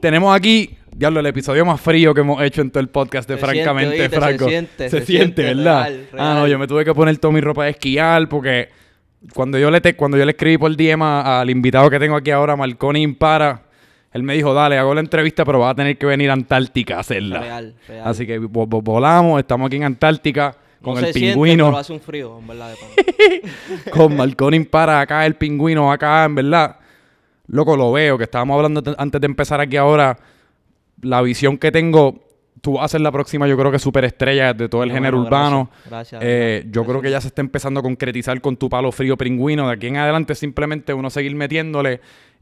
Tenemos aquí, diablo, el episodio más frío que hemos hecho en todo el podcast de Se Francamente siente, oíste, Franco. se siente, se siente, siente, ¿verdad? real, Ah, no, yo me tuve que poner toda mi ropa de esquiar porque cuando yo le, te- cuando yo le escribí por DM a- al invitado que tengo aquí ahora, Marconi Impara, él me dijo, dale, hago la entrevista, pero vas a tener que venir a Antártica a hacerla. Real, real. Así que vo- vo- volamos, estamos aquí en Antártica con no el se siente, pingüino. pero hace un frío, en verdad. de con Marconi Impara acá, el pingüino acá, en verdad. Loco, lo veo, que estábamos hablando te- antes de empezar aquí ahora. La visión que tengo, tú vas a ser la próxima, yo creo que superestrella de todo el género bueno, urbano. gracias, gracias, Eh, yo creo que ya se está empezando a concretizar con tu palo frío pingüino. De aquí en adelante simplemente uno seguir metiéndole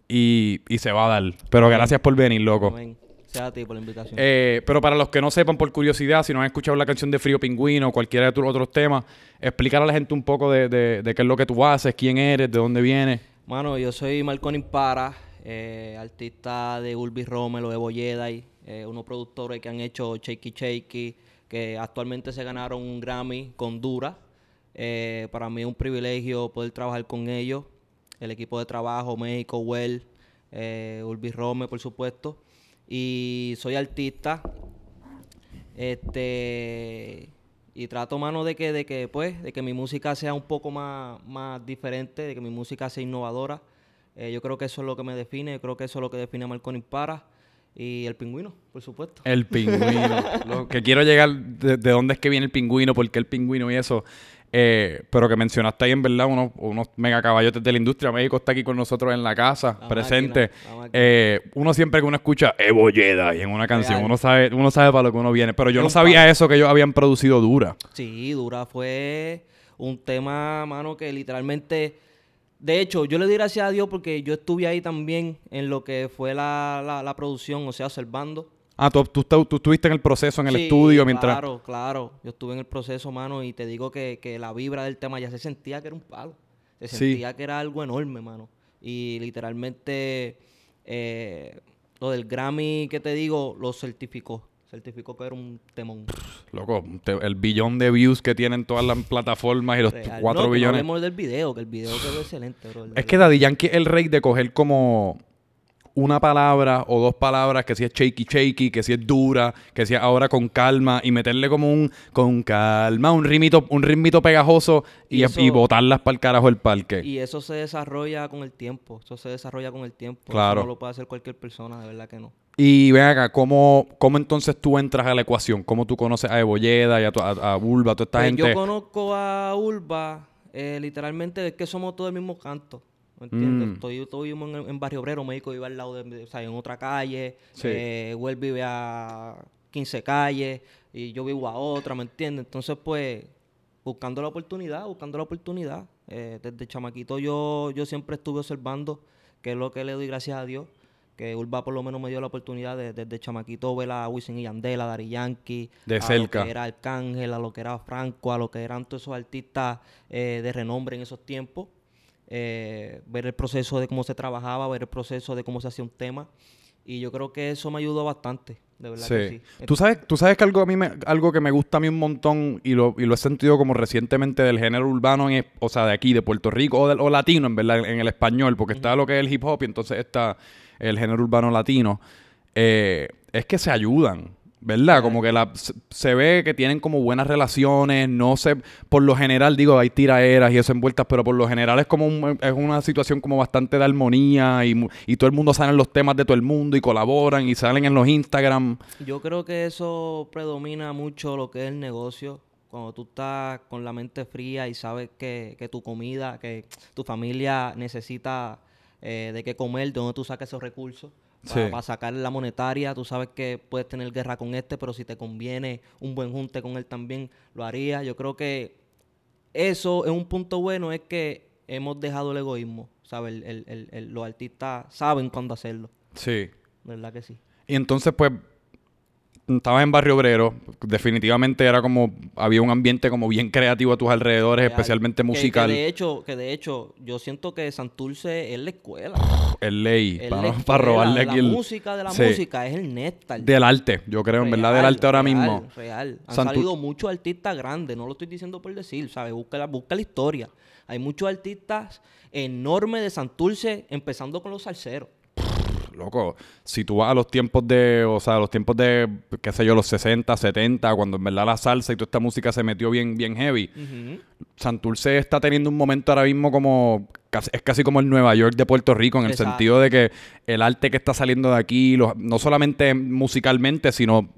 y, y se va a dar. Pero gracias por venir, loco. Amén. Sea a ti por la invitación. Eh, pero para los que no sepan, por curiosidad, si no han escuchado la canción de Frío Pingüino o cualquiera de tus otros temas, explicar a la gente un poco de, de- de qué es lo que tú haces, quién eres, de dónde vienes. Mano, yo soy Marconi Impara, eh, artista de Ulbi Romelo, Evo Jedi, eh, unos productores que han hecho Shakey Shakey, que actualmente se ganaron un Grammy con Dura. Eh, para mí es un privilegio poder trabajar con ellos, el equipo de trabajo, México, Well, eh, Ulbi Rome, por supuesto. Y soy artista, este y trato mano de que de que pues de que mi música sea un poco más más diferente de que mi música sea innovadora Eh, yo creo que eso es lo que me define yo creo que eso es lo que define a Marconi Para y el pingüino por supuesto El pingüino. lo que quiero llegar de, de dónde es que viene el pingüino, por qué el pingüino y eso. Eh, pero que mencionaste ahí en verdad unos, unos mega caballotes de la industria. México está aquí con nosotros en la casa, La presente. máquina, la máquina. Eh, uno siempre que uno escucha Evo Jedi en una canción, Real. uno sabe, uno sabe para lo que uno viene. Pero yo no sabía eso que ellos habían producido dura. Sí, Dura fue un tema, mano, que literalmente... De hecho, yo le doy gracias a Dios porque yo estuve ahí también en lo que fue la, la, la producción, o sea, observando. Ah, tú, tú, tú- tú estuviste en el proceso, en el Sí, estudio, mientras... Claro, claro. Yo estuve en el proceso, mano, y te digo que, que la vibra del tema ya se sentía que era un palo. Se Sí. sentía que era algo enorme, mano. Y literalmente eh, lo del Grammy que te digo lo certificó. Certificó que era un temón. Loco, te- el billón de views que tienen todas las plataformas y los Real. cuatro no, que no billones. hablemos del video, que el video quedó excelente, bro. Es que Daddy Yankee es el rey de coger como una palabra o dos palabras, que si es shaky shaky, que si es dura, que si es ahora con calma, y meterle como un con calma, un ritmito, un ritmito pegajoso y, Y eso- y botarlas para el carajo del parque. Y eso se desarrolla con el tiempo. Eso se desarrolla con el tiempo. Eso Claro. no lo puede hacer cualquier persona, de verdad que no. Y ven acá, ¿cómo, ¿cómo entonces tú entras a la ecuación? ¿Cómo tú conoces a Ebolleda y a, tu- a, a Bulba, a toda esta Pues gente? Yo conozco a Urba, eh, literalmente es que somos todos del mismo canto. ¿Me entiendes? Mm. Estoy, estoy en, en Barrio Obrero, México vive al lado de, o sea, en otra calle. Sí. Eh, Well vive a 15 calles y yo vivo a otra, ¿me entiendes? Entonces, pues, buscando la oportunidad, buscando la oportunidad. Eh, desde chamaquito yo, yo siempre estuve observando, que es lo que le doy gracias a Dios, que Urba por lo menos me dio la oportunidad de, desde chamaquito ver a Wisin y Yandel, a Dari Yankee, De a cerca. Lo que era Arcángel, a lo que era Franco, a lo que eran todos esos artistas eh, de renombre en esos tiempos. Eh, ver el proceso de cómo se trabajaba, ver el proceso de cómo se hacía un tema. Y yo creo que eso me ayudó bastante, de verdad que Sí. sí. Tú sabes, tú sabes que algo a mí me, algo que me gusta a mí un montón y lo, y lo he sentido como recientemente del género urbano, en- o sea, de aquí, de Puerto Rico, o, del- o latino, en verdad, en el español, porque está lo que es el hip hop y entonces está el género urbano latino. eh, es que se ayudan, ¿verdad? Como que la, se, ve que tienen como buenas relaciones, no sé, por lo general, digo, hay tiraderas y eso envueltas, pero por lo general es como un- es una situación como bastante de armonía y, y todo el mundo sale en los temas de todo el mundo y colaboran y salen en los Instagram. Yo creo que eso predomina mucho lo que es el negocio. Cuando tú estás con la mente fría y sabes que, que tu comida, que tu familia necesita eh, de qué comer, de dónde tú sacas esos recursos. Para, Sí. sacar la monetaria, tú sabes que puedes tener guerra con este, pero si te conviene un buen junte con él también, lo harías. Yo creo que eso es un punto bueno, es que hemos dejado el egoísmo, ¿sabes? El- el- el- el- los artistas saben cuándo hacerlo, Sí. ¿verdad que sí? Y entonces, pues, estabas en Barrio Obrero. Definitivamente era como, había un ambiente como bien creativo a tus alrededores, Real. especialmente musical. Que, de hecho, que de hecho, yo siento que Santurce es la escuela. el ley, Es para, robarle aquí la música de la Sí. música, es el néctar. Del arte, yo creo, en verdad, del Real, arte ahora real, mismo. Real. Han Santur- salido muchos artistas grandes, no lo estoy diciendo por decir, ¿sabes? Busca la, busca la historia. Hay muchos artistas enormes de Santurce, empezando con los salseros. Loco, si tú vas a los tiempos de, o sea, los tiempos de, qué sé yo, los 60, 70, cuando en verdad la salsa y toda esta música se metió bien, bien heavy, Santurce está teniendo un momento ahora mismo como, es casi como el Nueva York de Puerto Rico, en el sentido de que el arte que está saliendo de aquí, no solamente musicalmente, sino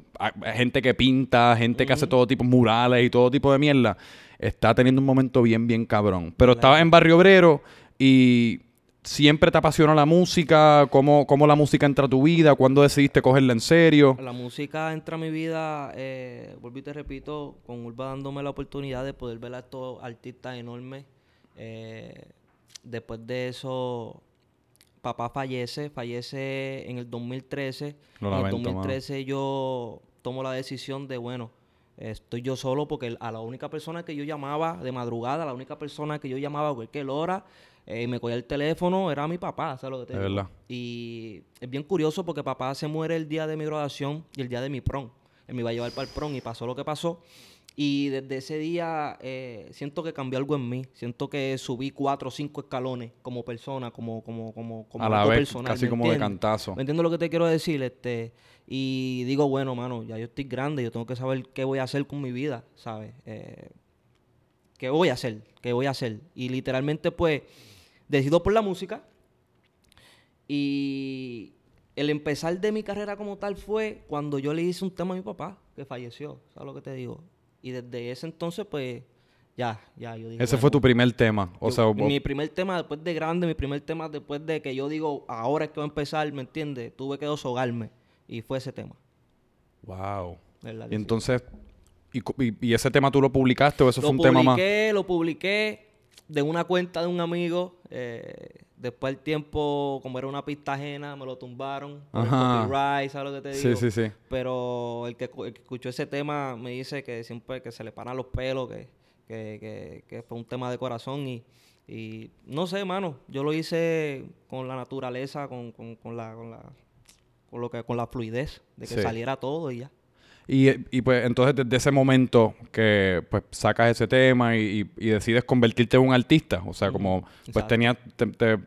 gente que pinta, gente que hace todo tipo de murales y todo tipo de mierda, está teniendo un momento bien, bien cabrón. Pero estaba en Barrio Obrero y ¿Siempre te apasiona la música? ¿Cómo, ¿Cómo, la música entra a tu vida? ¿Cuándo decidiste cogerla en serio? La música entra a mi vida, eh, volví y te repito, con Urba dándome la oportunidad de poder ver a estos artistas enormes. Eh, después de eso, papá fallece, fallece en el 2013. en el 2013 yo tomo la decisión de, bueno, estoy yo solo porque a la única persona que yo llamaba de madrugada, la única persona que yo llamaba a cualquier hora, eh, me cogía el teléfono, era mi papá, ¿sabes lo que te digo? Y es bien curioso porque papá se muere el día de mi graduación y el día de mi prom. Él me iba a llevar para el prom y pasó lo que pasó. Y desde ese día eh, siento que cambió algo en mí. Siento que subí cuatro o cinco escalones como persona, como, como, como, como a la vez, casi como de cantazo. ¿Me entiendes lo que te quiero decir? Este, y digo, bueno, mano, ya yo estoy grande, yo tengo que saber qué voy a hacer con mi vida, ¿sabes? Eh, ¿Qué voy a hacer? ¿Qué voy a hacer? Y literalmente, pues, decido por la música. Y el empezar de mi carrera como tal fue cuando yo le hice un tema a mi papá, que falleció, ¿sabes lo que te digo? Y desde ese entonces, pues, ya, ya, yo dije... Ese fue tu primer tema, o sea... Mi primer tema después de grande, mi primer tema después de que yo digo, ahora es que voy a empezar, ¿me entiendes? Tuve que deshogarme, y fue ese tema. Wow. Y entonces, y, ese tema tú lo publicaste o eso fue un tema más? Lo publiqué, lo publiqué de una cuenta de un amigo. Eh, después el tiempo, como era una pista ajena, me lo tumbaron. Ajá. copyright, ¿sabes lo que te digo? Sí, sí, sí. Pero el que, escuchó ese tema me dice que siempre que se le paran los pelos, que, que, que, fue un tema de corazón y, y no sé, mano, yo lo hice con la naturaleza, con, con, con la, con la con lo que con la fluidez de que saliera todo y ya. Y, pues entonces desde ese momento que pues sacas ese tema y, decides convertirte en un artista, o sea, como pues tenías, te,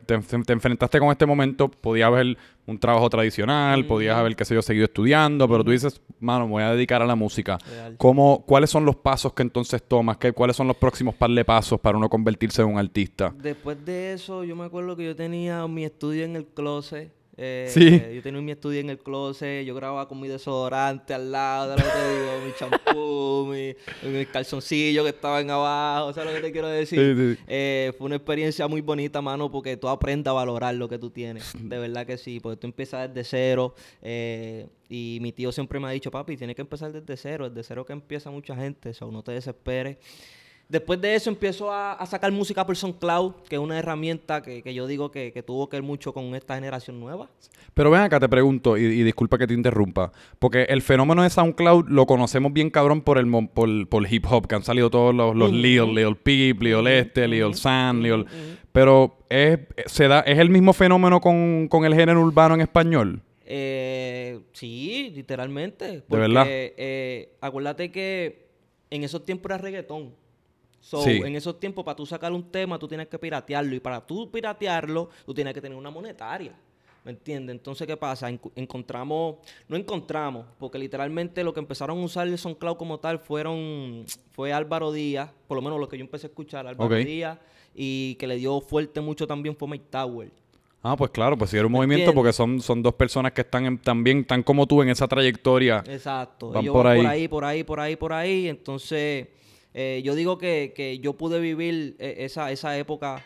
enfrentaste con este momento, podías haber un trabajo tradicional, podías haber, qué sé yo, seguido estudiando, pero tú dices, mano, me voy a dedicar a la música. ¿Cómo, ¿Cuáles son los pasos que entonces tomas? ¿Qué, ¿Cuáles son los próximos par de pasos para uno convertirse en un artista? Después de eso, yo me acuerdo que yo tenía mi estudio en el closet eh, yo tenía mi estudio en el closet, yo grababa con mi desodorante al lado, mi champú, mi, calzoncillo que estaban abajo, ¿sabes lo que te quiero decir? Eh, fue una experiencia muy bonita, mano, porque tú aprendes a valorar lo que tú tienes, de verdad que sí, porque tú empiezas desde cero eh, y mi tío siempre me ha dicho, papi, tienes que empezar desde cero, desde cero que empieza mucha gente, o no te desesperes. Después de eso empiezo a, sacar música por SoundCloud, que es una herramienta que, yo digo que, tuvo que ver mucho con esta generación nueva. Pero ven acá, te pregunto, y, disculpa que te interrumpa, porque el fenómeno de SoundCloud lo conocemos bien cabrón por el por, hip hop, que han salido todos los, los Lil, Lil Peep, Lil Este, Lil San, Lil... Pero es, se da, ¿es el mismo fenómeno con, el género urbano en español? Eh, sí, literalmente. ¿De verdad? Eh, acuérdate que en esos tiempos era reggaetón. So, en esos tiempos, para tú sacar un tema, tú tienes que piratearlo. Y para tú piratearlo, tú tienes que tener una monetaria. ¿Me entiendes? Entonces, ¿qué pasa? encontramos, no encontramos, porque literalmente lo que empezaron a usar el SoundCloud como tal fueron, fue Álvaro Díaz, por lo menos lo que yo empecé a escuchar, Álvaro Díaz, y que le dio fuerte mucho también fue Mike Tower. Ah, pues claro, pues sí era un movimiento porque son, son dos personas que están también, tan como tú en esa trayectoria. Exacto. Van por, ahí. por ahí, por ahí, por ahí, por ahí. Entonces, eh, yo digo que, yo pude vivir eh, esa, esa época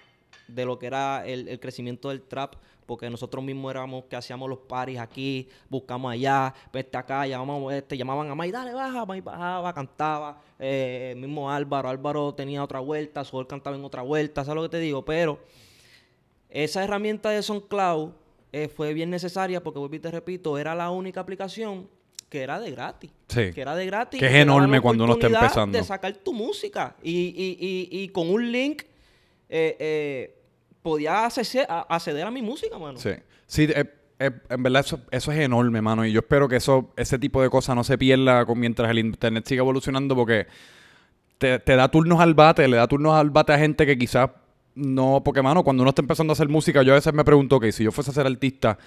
de lo que era el, crecimiento del trap, porque nosotros mismos éramos que hacíamos los paris aquí, buscamos allá, vete acá, llamamos, este, llamaban a May, dale, baja, May bajaba, cantaba, eh, mismo Álvaro, Álvaro tenía otra vuelta, Sol cantaba en otra vuelta, ¿sabes lo que te digo? Pero esa herramienta de SoundCloud eh, fue bien necesaria porque, vuelvo y te repito, era la única aplicación que era de gratis. Sí. Que era de gratis. Que es enorme cuando uno está empezando. De sacar tu música. Y, y, y, y con un link eh, eh, podía acceder a, acceder a mi música, mano. Sí. Sí, eh, eh, en verdad eso, eso es enorme, mano. Y yo espero que eso, ese tipo de cosas no se pierda mientras el internet siga evolucionando porque te, te da turnos al bate, le da turnos al bate a gente que quizás no... Porque, mano, cuando uno está empezando a hacer música, yo a veces me pregunto que si yo fuese a ser artista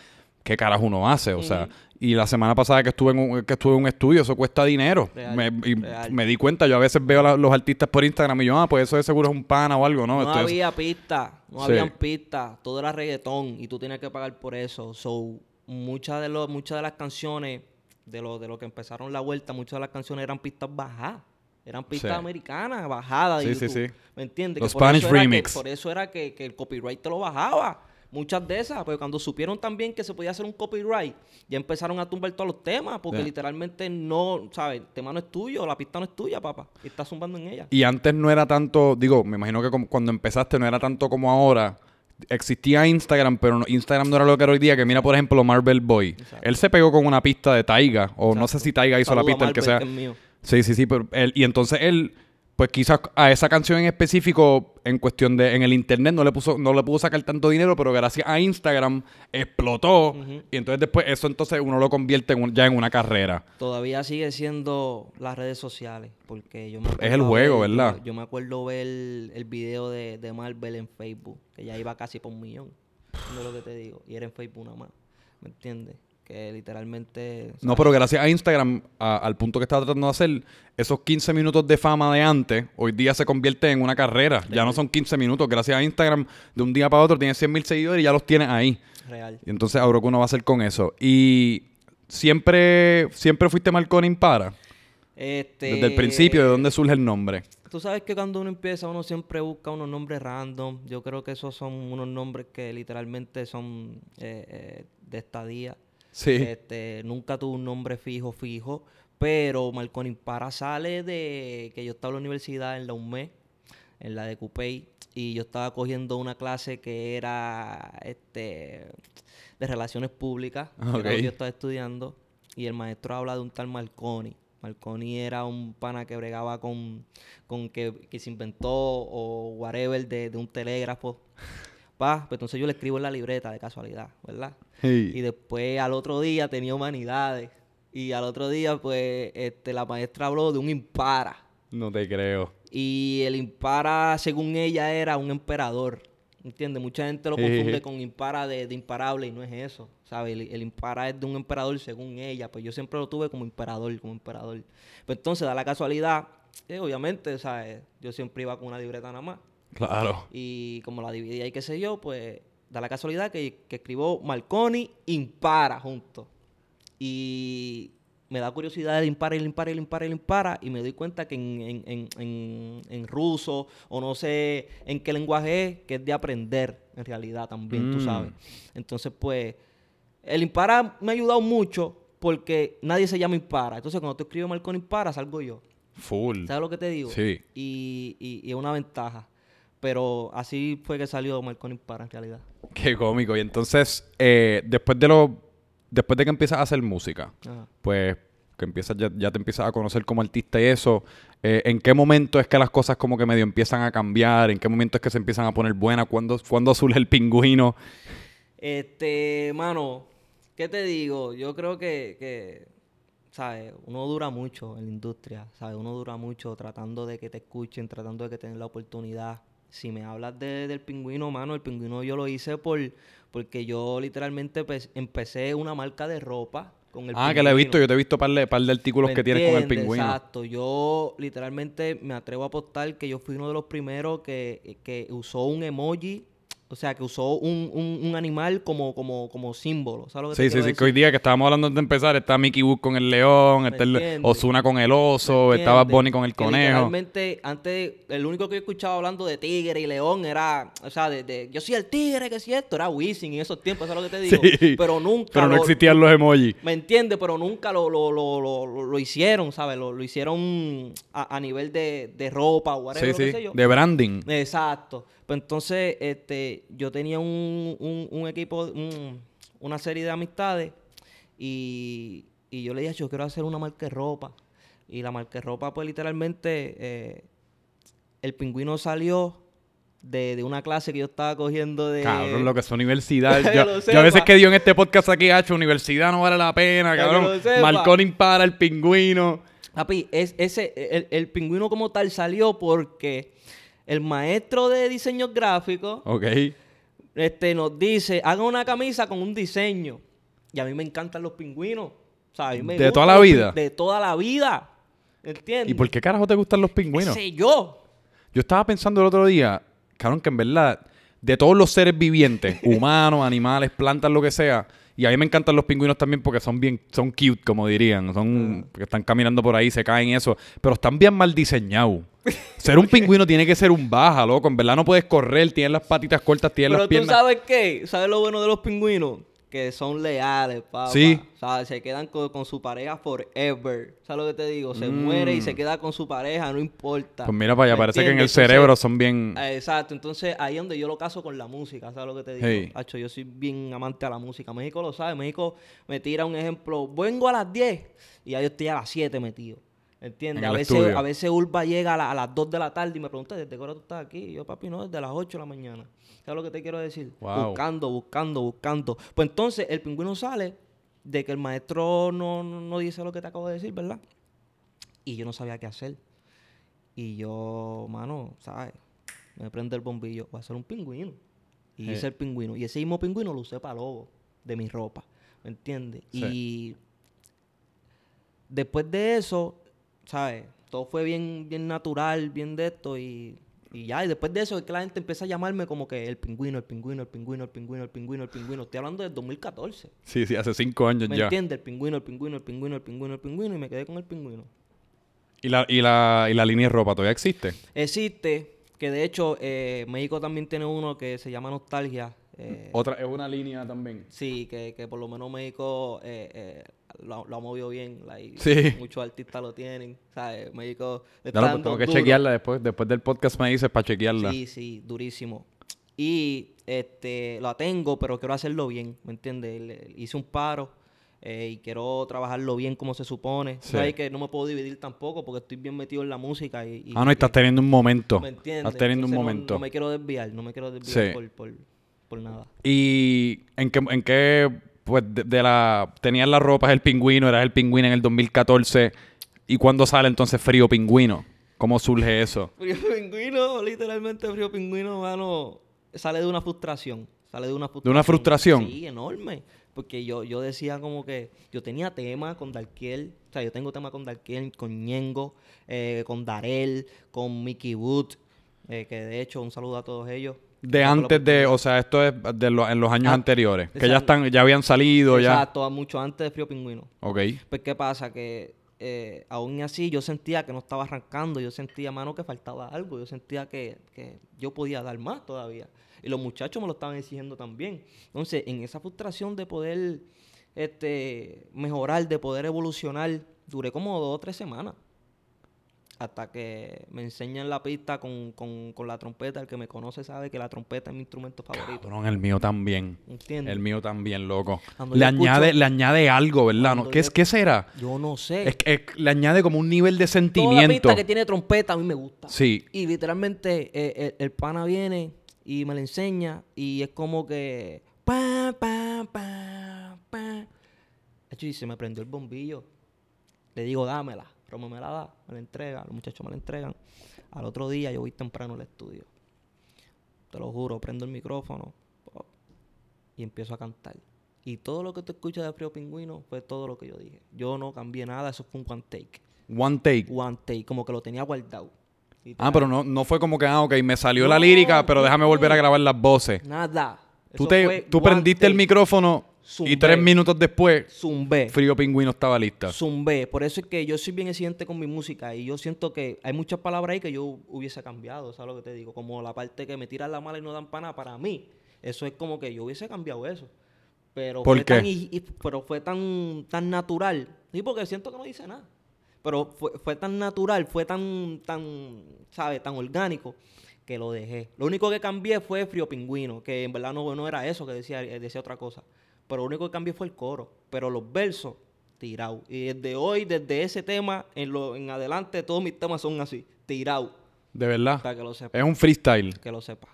¿qué carajo uno hace? O sea, y la semana pasada que estuve en un, que estuve en un estudio, eso cuesta dinero. Real, me, y real. me di cuenta, yo a veces veo a los artistas por Instagram y yo, ah, pues eso de seguro es un pana o algo, ¿no? No había pistas, no Sí. habían pistas, todo era reggaetón y tú tienes que pagar por eso. So, muchas de los, muchas de las canciones de lo, de lo que empezaron la vuelta, muchas de las canciones eran pistas bajadas. Eran pistas Sí. americanas, bajadas de Sí, sí, YouTube. sí. ¿Me entiendes? Los Que Spanish era que- remix. por eso era que, que el copyright te lo bajaba. Muchas de esas, pero cuando supieron también que se podía hacer un copyright, ya empezaron a tumbar todos los temas, porque literalmente no, ¿sabes? El tema no es tuyo, la pista no es tuya, papá. Y estás zumbando en ella. Y antes no era tanto, digo, me imagino que como- cuando empezaste no era tanto como ahora. Existía Instagram, pero no- Instagram no era lo que era hoy día. Que mira, por ejemplo, Marvel Boy. Exacto. Él se pegó con una pista de Taiga, o no sé si Taiga hizo la Saludo pista, el que sea. es mío. Sí, sí, sí. Pero él, y entonces él, pues quizás a esa canción en específico, en cuestión de, en el internet no le puso, no le pudo sacar tanto dinero, pero gracias a Instagram explotó. Y entonces después eso entonces uno lo convierte en un- ya en una carrera. Todavía sigue siendo las redes sociales, porque yo me Es el juego, ver- ¿verdad? Yo, yo me acuerdo ver el video de, de Marvel en Facebook, que ya iba casi por un millón. No es lo que te digo. Y era en Facebook nada más. ¿Me entiendes? Que literalmente... No, pero gracias a Instagram, a- al punto que estaba tratando de hacer, esos 15 minutos de fama de antes, hoy día se convierte en una carrera. Ya no son 15 minutos. Gracias a Instagram, de un día para otro tienes 100 mil seguidores y ya los tienes ahí. Real. Y entonces ahora que uno va a hacer con eso. Y siempre, siempre fuiste Marconi Impara. Este, Desde el principio, ¿de dónde surge el nombre? Tú sabes que cuando uno empieza, uno siempre busca unos nombres random. Yo creo que esos son unos nombres que literalmente son eh, eh, de estadía. Sí. Este, nunca tuve un nombre fijo, fijo. Pero Marconi Impara sale de que yo estaba en la universidad en la UME, en la de Cupey, y yo estaba cogiendo una clase que era este de relaciones públicas, que era lo que yo estaba estudiando, y el maestro habla de un tal Marconi. Marconi era un pana que bregaba con, con que, que se inventó o whatever de, de un telégrafo. Pa, pues entonces yo le escribo en la libreta de casualidad, ¿verdad? Y después al otro día tenía humanidades. Y al otro día, pues, este, la maestra habló de un impara. No te creo. Y el impara, según ella, era un emperador. ¿Entiendes? Mucha gente lo confunde con impara de, de imparable y no es eso. ¿Sabes? El, el impara es de un emperador según ella. Pues yo siempre lo tuve como emperador, como emperador. Pues entonces da la casualidad, que obviamente, ¿sabes? Yo siempre iba con una libreta nada más. Claro. Y como la dividía y qué sé yo, pues da la casualidad que, que escribo Marconi impara juntos. Y me da curiosidad el impara, el impara, el impara, el impara. Y me doy cuenta que en, en, en, en, en ruso o no sé en qué lenguaje es, que es de aprender en realidad también, tú Mm. sabes. Entonces, pues, el impara me ha ayudado mucho porque nadie se llama impara. Entonces, cuando tú escribes Marconi impara, salgo yo. Full. ¿Sabes lo que te digo? Sí. Y, y, y es una ventaja. Pero así fue que salió Marconi para en realidad. Qué cómico. Y entonces, eh, después de lo, después de que empiezas a hacer música, Ajá. pues que empiezas ya, ya te empiezas a conocer como artista y eso, eh, ¿en qué momento es que las cosas como que medio empiezan a cambiar? ¿En qué momento es que se empiezan a poner buenas? ¿Cuándo, cuándo surge el pingüino? Este, mano, ¿qué te digo? Yo creo que, que, ¿sabes? Uno dura mucho en la industria, ¿sabes? Uno dura mucho tratando de que te escuchen, tratando de que tengan la oportunidad. Si me hablas de- del pingüino, mano, el pingüino yo lo hice por porque yo literalmente pues, empecé una marca de ropa con el ah, que la he visto. pingüino. Yo te he visto par de, par de artículos ¿Me que tienes con el pingüino. Exacto. Yo literalmente me atrevo a apostar que yo fui uno de los primeros que, que usó un emoji, o sea, que usó un, un- un animal como, como, como símbolo. ¿Sabes lo que te Sí, sí, sí, que hoy día que estábamos hablando antes de empezar, está Mickey Wood con el león, está el? Ozuna con el oso, estaba. Bonnie con el Que conejo. Literalmente, antes, el único que yo escuchaba hablando de tigre y león era, o sea, de, de- yo soy el tigre, que es cierto, era Wisin en esos tiempos, ¿sabes lo que te digo? Sí, Pero nunca. Pero no lo- existían los emojis. ¿Me entiendes? Pero nunca lo, lo, lo, lo, hicieron, ¿sabes? Lo, lo hicieron a, a nivel de, de ropa o whatever, Sí, sí, sé yo. de branding. Exacto. Pues entonces, este, yo tenía un, un, un equipo, un- una serie de amistades y, y yo le dije, yo quiero hacer una marca de ropa. Y la marca de ropa, pues literalmente, eh, el pingüino salió de, de una clase que yo estaba cogiendo de... Cabrón, lo que es universidad. Yo, yo a veces que dio en este podcast aquí, hacho, universidad no vale la pena, cabrón. lo sepa. Marconi para el pingüino. Papi, es, ese, el, el pingüino como tal salió porque el maestro de diseño gráfico este, nos dice, hagan una camisa con un diseño. Y a mí me encantan los pingüinos. O sea, a mí me ¿De toda la vida? De toda la vida. ¿Entiendes? ¿Y por qué carajo te gustan los pingüinos? sé yo? Yo estaba pensando el otro día, cabrón, que en verdad, de todos los seres vivientes, humanos, animales, plantas, lo que sea, y a mí me encantan los pingüinos también porque son bien, son cute, como dirían, son, que están caminando por ahí, se caen eso, pero están bien mal diseñados. Ser un pingüino tiene que ser un baja, loco, en verdad no puedes correr, tienes las patitas cortas, tienes Pero las tú piernas... sabes qué? ¿Sabes lo bueno de los pingüinos? Que son leales, papá. Sí. O sea, se quedan con, con su pareja forever. ¿Sabes lo que te digo? Se Mm. muere y se queda con su pareja, no importa. Pues mira para allá, ¿Me parece que en el? Entonces, cerebro son bien... Exacto, entonces ahí es donde yo lo caso con la música, ¿sabes lo que te digo? Hey. Hacho, yo soy bien amante a la música. México lo sabe, México me tira un ejemplo, vengo a las 10 y yo estoy a las 7 metido. ¿Entiendes? En A veces, estudio. a veces Urba llega a, la- a las 2 de la tarde y me pregunta, ¿desde qué hora tú estás aquí? Y yo, papi, no, desde las 8 de la mañana. ¿Sabes lo que te quiero decir? Wow. Buscando, buscando, buscando. Pues entonces el pingüino sale de que el maestro no, no, no dice lo que te acabo de decir, ¿verdad? Y yo no sabía qué hacer. Y yo, mano, ¿sabes? Me prende el bombillo. Voy a hacer un pingüino. Y Eh. hice el pingüino. Y ese mismo pingüino lo usé para logo de mi ropa. ¿Me entiendes? Sí. Y después de eso, ¿sabes? Todo fue bien, bien natural, bien de esto. Y, y ya, y después de eso es que la gente empieza a llamarme como que el pingüino, el pingüino, el pingüino, el pingüino, el pingüino, el pingüino. Estoy hablando del 2014. Sí, sí, hace cinco años ¿Me ya. entiendes? El pingüino, el pingüino, el pingüino, el pingüino, el pingüino. Y me quedé con el pingüino. ¿Y la, y, la, ¿Y la línea de ropa todavía existe? Existe, que de hecho eh, México también tiene uno que se llama Nostalgia. Eh, Otra, es una línea también. sí, que, que por lo menos México eh, eh, lo, lo ha movido bien. like, Sí. Muchos artistas lo tienen. ¿sabes? México le tengo que duro. chequearla después. Después del podcast me dices para chequearla. Sí, sí, durísimo. Y este la tengo, pero quiero hacerlo bien, ¿me entiendes? Hice un paro eh, y quiero trabajarlo bien como se supone. Sí. Sabes que no me puedo dividir tampoco porque estoy bien metido en la música y, y- ah, no, y estás teniendo un momento. ¿Me entiendes? Estás teniendo un no- momento. No, me quiero desviar, no me quiero desviar Sí. por, por, por nada. ¿Y en qué, en qué pues, de, de la... Tenías la ropa, el pingüino, eras el pingüino en el 2014. ¿Y cuándo sale entonces Frío Pingüino? ¿Cómo surge eso? Frío pingüino, literalmente frío pingüino, mano, sale de una frustración. Sale de una frustración. una frustración? Sí, enorme. Porque yo, yo decía como que yo tenía tema con Darkiel, o sea, yo tengo tema con Darkiel, con Ñengo, eh, con Darel, con Mickey Wood, eh, que de hecho, un saludo a todos ellos. De antes de... O sea, esto es de lo- en los años Ah, anteriores. Que ya están ya habían salido, ya. Exacto, mucho antes de Frío Pingüino. Ok. Pues, ¿qué pasa? Que eh, aún así yo sentía que no estaba arrancando, yo sentía, mano, que faltaba algo, yo sentía que, que yo podía dar más todavía. Y los muchachos me lo estaban exigiendo también. Entonces, en esa frustración de poder este, mejorar, de poder evolucionar, duré como dos o tres semanas. Hasta que me enseñan la pista con, con, con la trompeta. El que me conoce sabe que la trompeta es mi instrumento favorito. Cabrón, el mío también. ¿Entiendes? El mío también, loco. Cuando Le añade, escucho- le añade algo, ¿verdad? ¿No? ¿Qué, yo- ¿Qué será? Yo no sé. Es es- le añade como un nivel de Toda la sentimiento. pista que tiene trompeta a mí me gusta. Sí. Y literalmente eh, el, el pana viene y me la enseña y es como que... Pa, pa, pa, pa. Y se me prendió el bombillo. Le digo, dámela. Romo me la da, me la entrega, los muchachos me la entregan. Al otro día yo voy temprano al estudio. Te lo juro, prendo el micrófono pop, y empiezo a cantar. Y todo lo que tú escuchas de Frío Pingüino fue todo lo que yo dije. Yo no cambié nada, eso fue un one take. One take. One take, como que lo tenía guardado. Ah, pero no, no fue como que, ah, ok, me salió la lírica, pero déjame volver a grabar las voces. Nada. Tú, te, tú prendiste el take. Y tres minutos después, Zumbé. Frío Pingüino estaba lista. Zumbé. Por eso es que yo soy bien exigente con mi música y yo siento que hay muchas palabras ahí que yo hubiese cambiado, ¿sabes lo que te digo? Como la parte que me tiran la mala y no dan pana para mí. Eso es como que yo hubiese cambiado eso. Pero ¿Por fue qué? tan pero fue tan tan natural. Sí, porque siento que no dice nada. Pero fue, fue tan natural, fue tan tan, ¿sabes? Tan orgánico que lo dejé. Lo único que cambié fue Frío Pingüino, que en verdad no, no era eso que decía, eh, decía otra cosa. Pero lo único que cambié fue el coro. Pero los versos, tirado. Y desde hoy, desde ese tema, en, lo, en adelante, todos mis temas son así, tirado. De verdad. Para que lo sepa. Es un freestyle. Que lo sepa.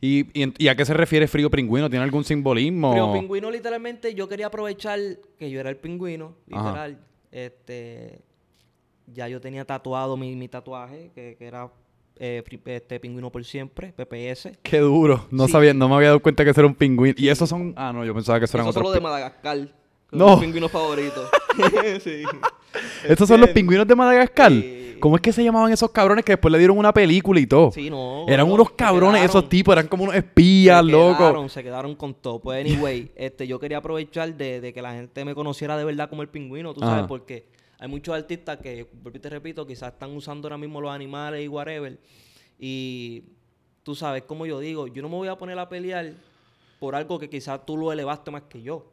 ¿Y, y, a qué se refiere Frío Pingüino? ¿Tiene algún simbolismo? Frío Pingüino, literalmente, yo quería aprovechar que yo era el pingüino, Ajá. literal. Este, ya yo tenía tatuado mi, mi tatuaje, que, que era eh, este pingüino por siempre, PPS. Qué duro. No Sí. sabía, no me había dado cuenta que eso era un pingüino. Y esos son. Ah, no, yo pensaba que eso eran otros. solo de pi- Madagascar. No. Mi pingüino favorito. sí. Estos son los pingüinos de Madagascar. Sí. ¿Cómo es que se llamaban esos cabrones que después le dieron una película y todo? Sí, no. Eran unos cabrones, quedaron- esos tipos, eran como unos espías, se locos. quedaron, se quedaron con todo. Pues, anyway, este, yo quería aprovechar de, de que la gente me conociera de verdad como el pingüino, tú sabes, Ajá. porque hay muchos artistas que, te repito, quizás están usando ahora mismo los animales y whatever. Y tú sabes, como yo digo, yo no me voy a poner a pelear por algo que quizás tú lo elevaste más que yo.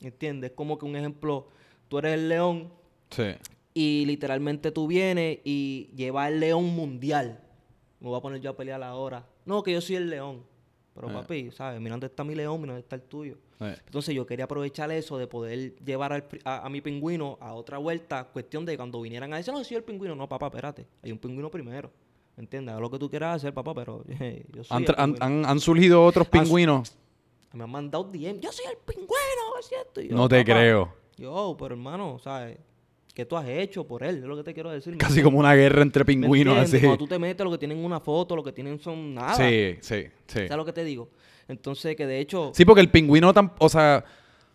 ¿Entiendes? Como que un ejemplo, tú eres el león Sí. y literalmente tú vienes y llevas el león mundial. Me voy a poner yo a pelear ahora. No, que yo soy el león. Pero Eh. papi, ¿sabes? Mira dónde está mi león, mira dónde está el tuyo. Eh. Entonces yo quería aprovechar eso de poder llevar al a, a mi pingüino a otra vuelta. Cuestión de cuando vinieran a decir, no, soy el pingüino. No, papá, espérate. Hay un pingüino primero. ¿Me entiendes? Haz lo que tú quieras hacer, papá, pero yo soy Han, han- han- han surgido otros pingüinos. Me han mandado DM. Yo soy el pingüino, es cierto. Yo, No te "Papá, creo. Yo, pero hermano, ¿sabes? ¿Qué tú has hecho por él? Es lo que te quiero decir. ¿me Casi como una guerra entre ¿Me pingüinos, así. Cuando tú te metes, lo que tienen una foto, lo que tienen son nada. Sí, sí, sí. ¿Sabes lo que te digo? Entonces, que de hecho... Sí, porque el pingüino, o sea,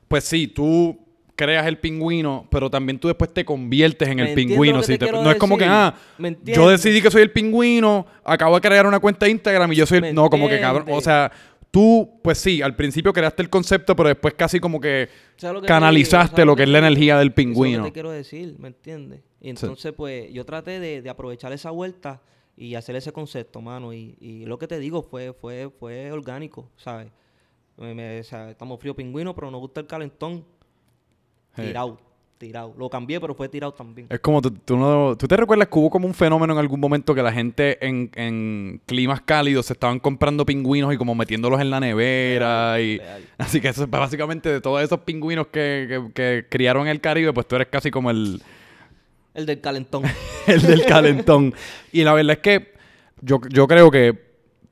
pues sí, tú creas el pingüino, pero también tú después te conviertes en ¿Me el pingüino. que te te- quiero no es como que, ah, ¿Me yo decidí que soy el pingüino, acabo de crear una cuenta de Instagram y yo soy el... ¿Me No, como que cabrón, o sea, tú, pues sí, al principio creaste el concepto, pero después casi como que ¿sabes lo que te canalizaste lo que es la energía del Eso es lo pingüino. que te quiero decir, ¿me entiendes? Y entonces, pues, yo traté de, de aprovechar esa vuelta y hacer ese concepto, mano. Y, y lo que te digo fue, fue, fue orgánico, ¿sabes? Me- me- o sea, estamos frío pingüino, pero nos gusta el calentón. Tirado, tirado. Lo cambié, pero fue tirado también. Es como, tú, tú no- ¿tú te recuerdas que hubo como un fenómeno en algún momento que la gente en, en climas cálidos se estaban comprando pingüinos y como metiéndolos en la nevera y... Real. Así que eso es básicamente de todos esos pingüinos que, que- que criaron en el Caribe, pues tú eres casi como el, El del calentón. el del calentón. y la verdad es que yo, yo creo que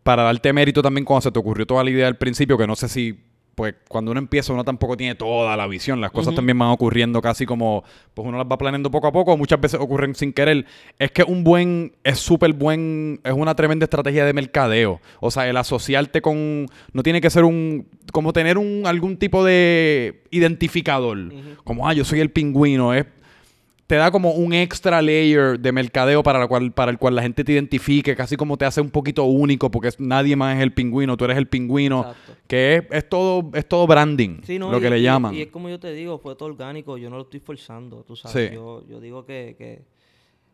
para darte mérito también cuando se te ocurrió toda la idea al principio, que no sé si, pues cuando uno empieza uno tampoco tiene toda la visión, las cosas también van ocurriendo casi como, pues uno las va planeando poco a poco, muchas veces ocurren sin querer. Es que un buen, es súper buen, es una tremenda estrategia de mercadeo. O sea, el asociarte con, no tiene que ser un, como tener un, algún tipo de identificador. Como, ah, yo soy el pingüino, es te da como un extra layer de mercadeo para, la cual, para el cual la gente te identifique, casi como te hace un poquito único, porque es- nadie más es el pingüino, tú eres el pingüino, Exacto. que es, es todo es todo branding, Sí, no, lo y- que le y- llaman. Y es como yo te digo, fue todo orgánico, yo no lo estoy forzando, tú sabes. Sí. Yo, yo digo que, que,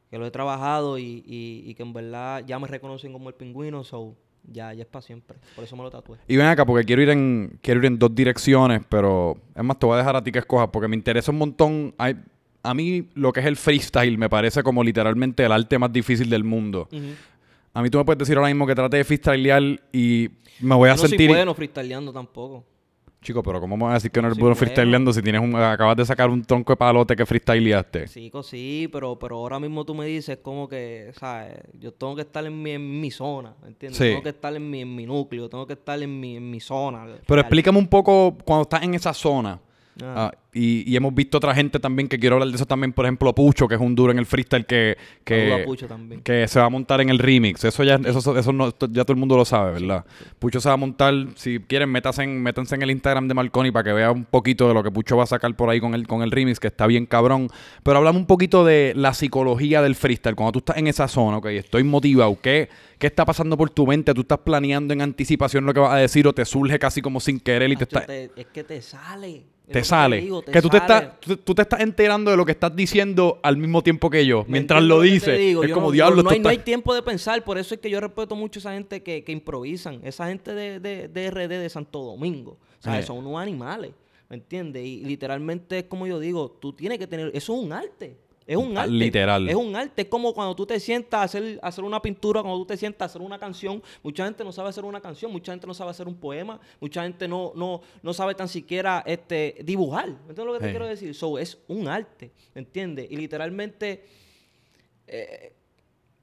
que lo he trabajado y, y, y que en verdad ya me reconocen como el pingüino, so ya, ya es para siempre. Por eso me lo tatué. Y ven acá, porque quiero ir en quiero ir en dos direcciones, pero es más, te voy a dejar a ti que escojas, porque me interesa un montón. Hay, a mí lo que es el freestyle me parece como literalmente el arte más difícil del mundo. A mí tú me puedes decir ahora mismo que trate de freestylear y me voy a no sentir... soy bueno freestyleando tampoco. Chico, pero ¿cómo me vas a decir que no eres Sí, bueno freestyleando si tienes un, acabas de sacar un tronco de palote que freestyleaste? Sí, sí, pero, pero ahora mismo tú me dices como que, ¿sabes? Yo tengo que estar en mi, en mi zona, ¿entiendes? Sí. Tengo que estar en mi, en mi núcleo, tengo que estar en mi, en mi zona. Pero real. explícame un poco cuando estás en esa zona. Ah. Ah, y, y hemos visto otra gente también que quiero hablar de eso también, por ejemplo, Pucho, que es un duro en el freestyle que, que, que se va a montar en el remix. Eso ya, eso, eso no- ya todo el mundo lo sabe, ¿verdad? Pucho se va a montar, si quieren, métanse en, métanse en el Instagram de Marconi para que vea un poquito de lo que Pucho va a sacar por ahí con el, con el remix, que está bien cabrón. Pero hablamos un poquito de la psicología del freestyle. Cuando tú estás en esa zona, ok, estoy motivado, ¿qué, ¿qué está pasando por tu mente? ¿Tú estás planeando en anticipación lo que vas a decir o te surge casi como sin querer y te Macho, está... te- es que te sale. Te que sale. digo, te que tú te, estás, tú, tú te estás enterando de lo que estás diciendo al mismo tiempo que yo. ¿Me Mientras lo que dices. digo? Es como no- diablo. No, hay, no hay tiempo de pensar, por eso es que yo respeto mucho a esa gente que, que improvisan. Esa gente de, de, de RD de Santo Domingo. O sea, Eh. son unos animales. ¿Me entiendes? Y literalmente es como yo digo, tú tienes que tener. Eso es un arte. Es un arte. literal. Es un arte. Es como cuando tú te sientas a hacer, a hacer una pintura, cuando tú te sientas a hacer una canción. Mucha gente no sabe hacer una canción, mucha gente no sabe hacer un poema, mucha gente no, no, no sabe tan siquiera este, dibujar. ¿Me entiendes lo que te quiero decir? So, es un arte. ¿Me entiendes? Y literalmente eh,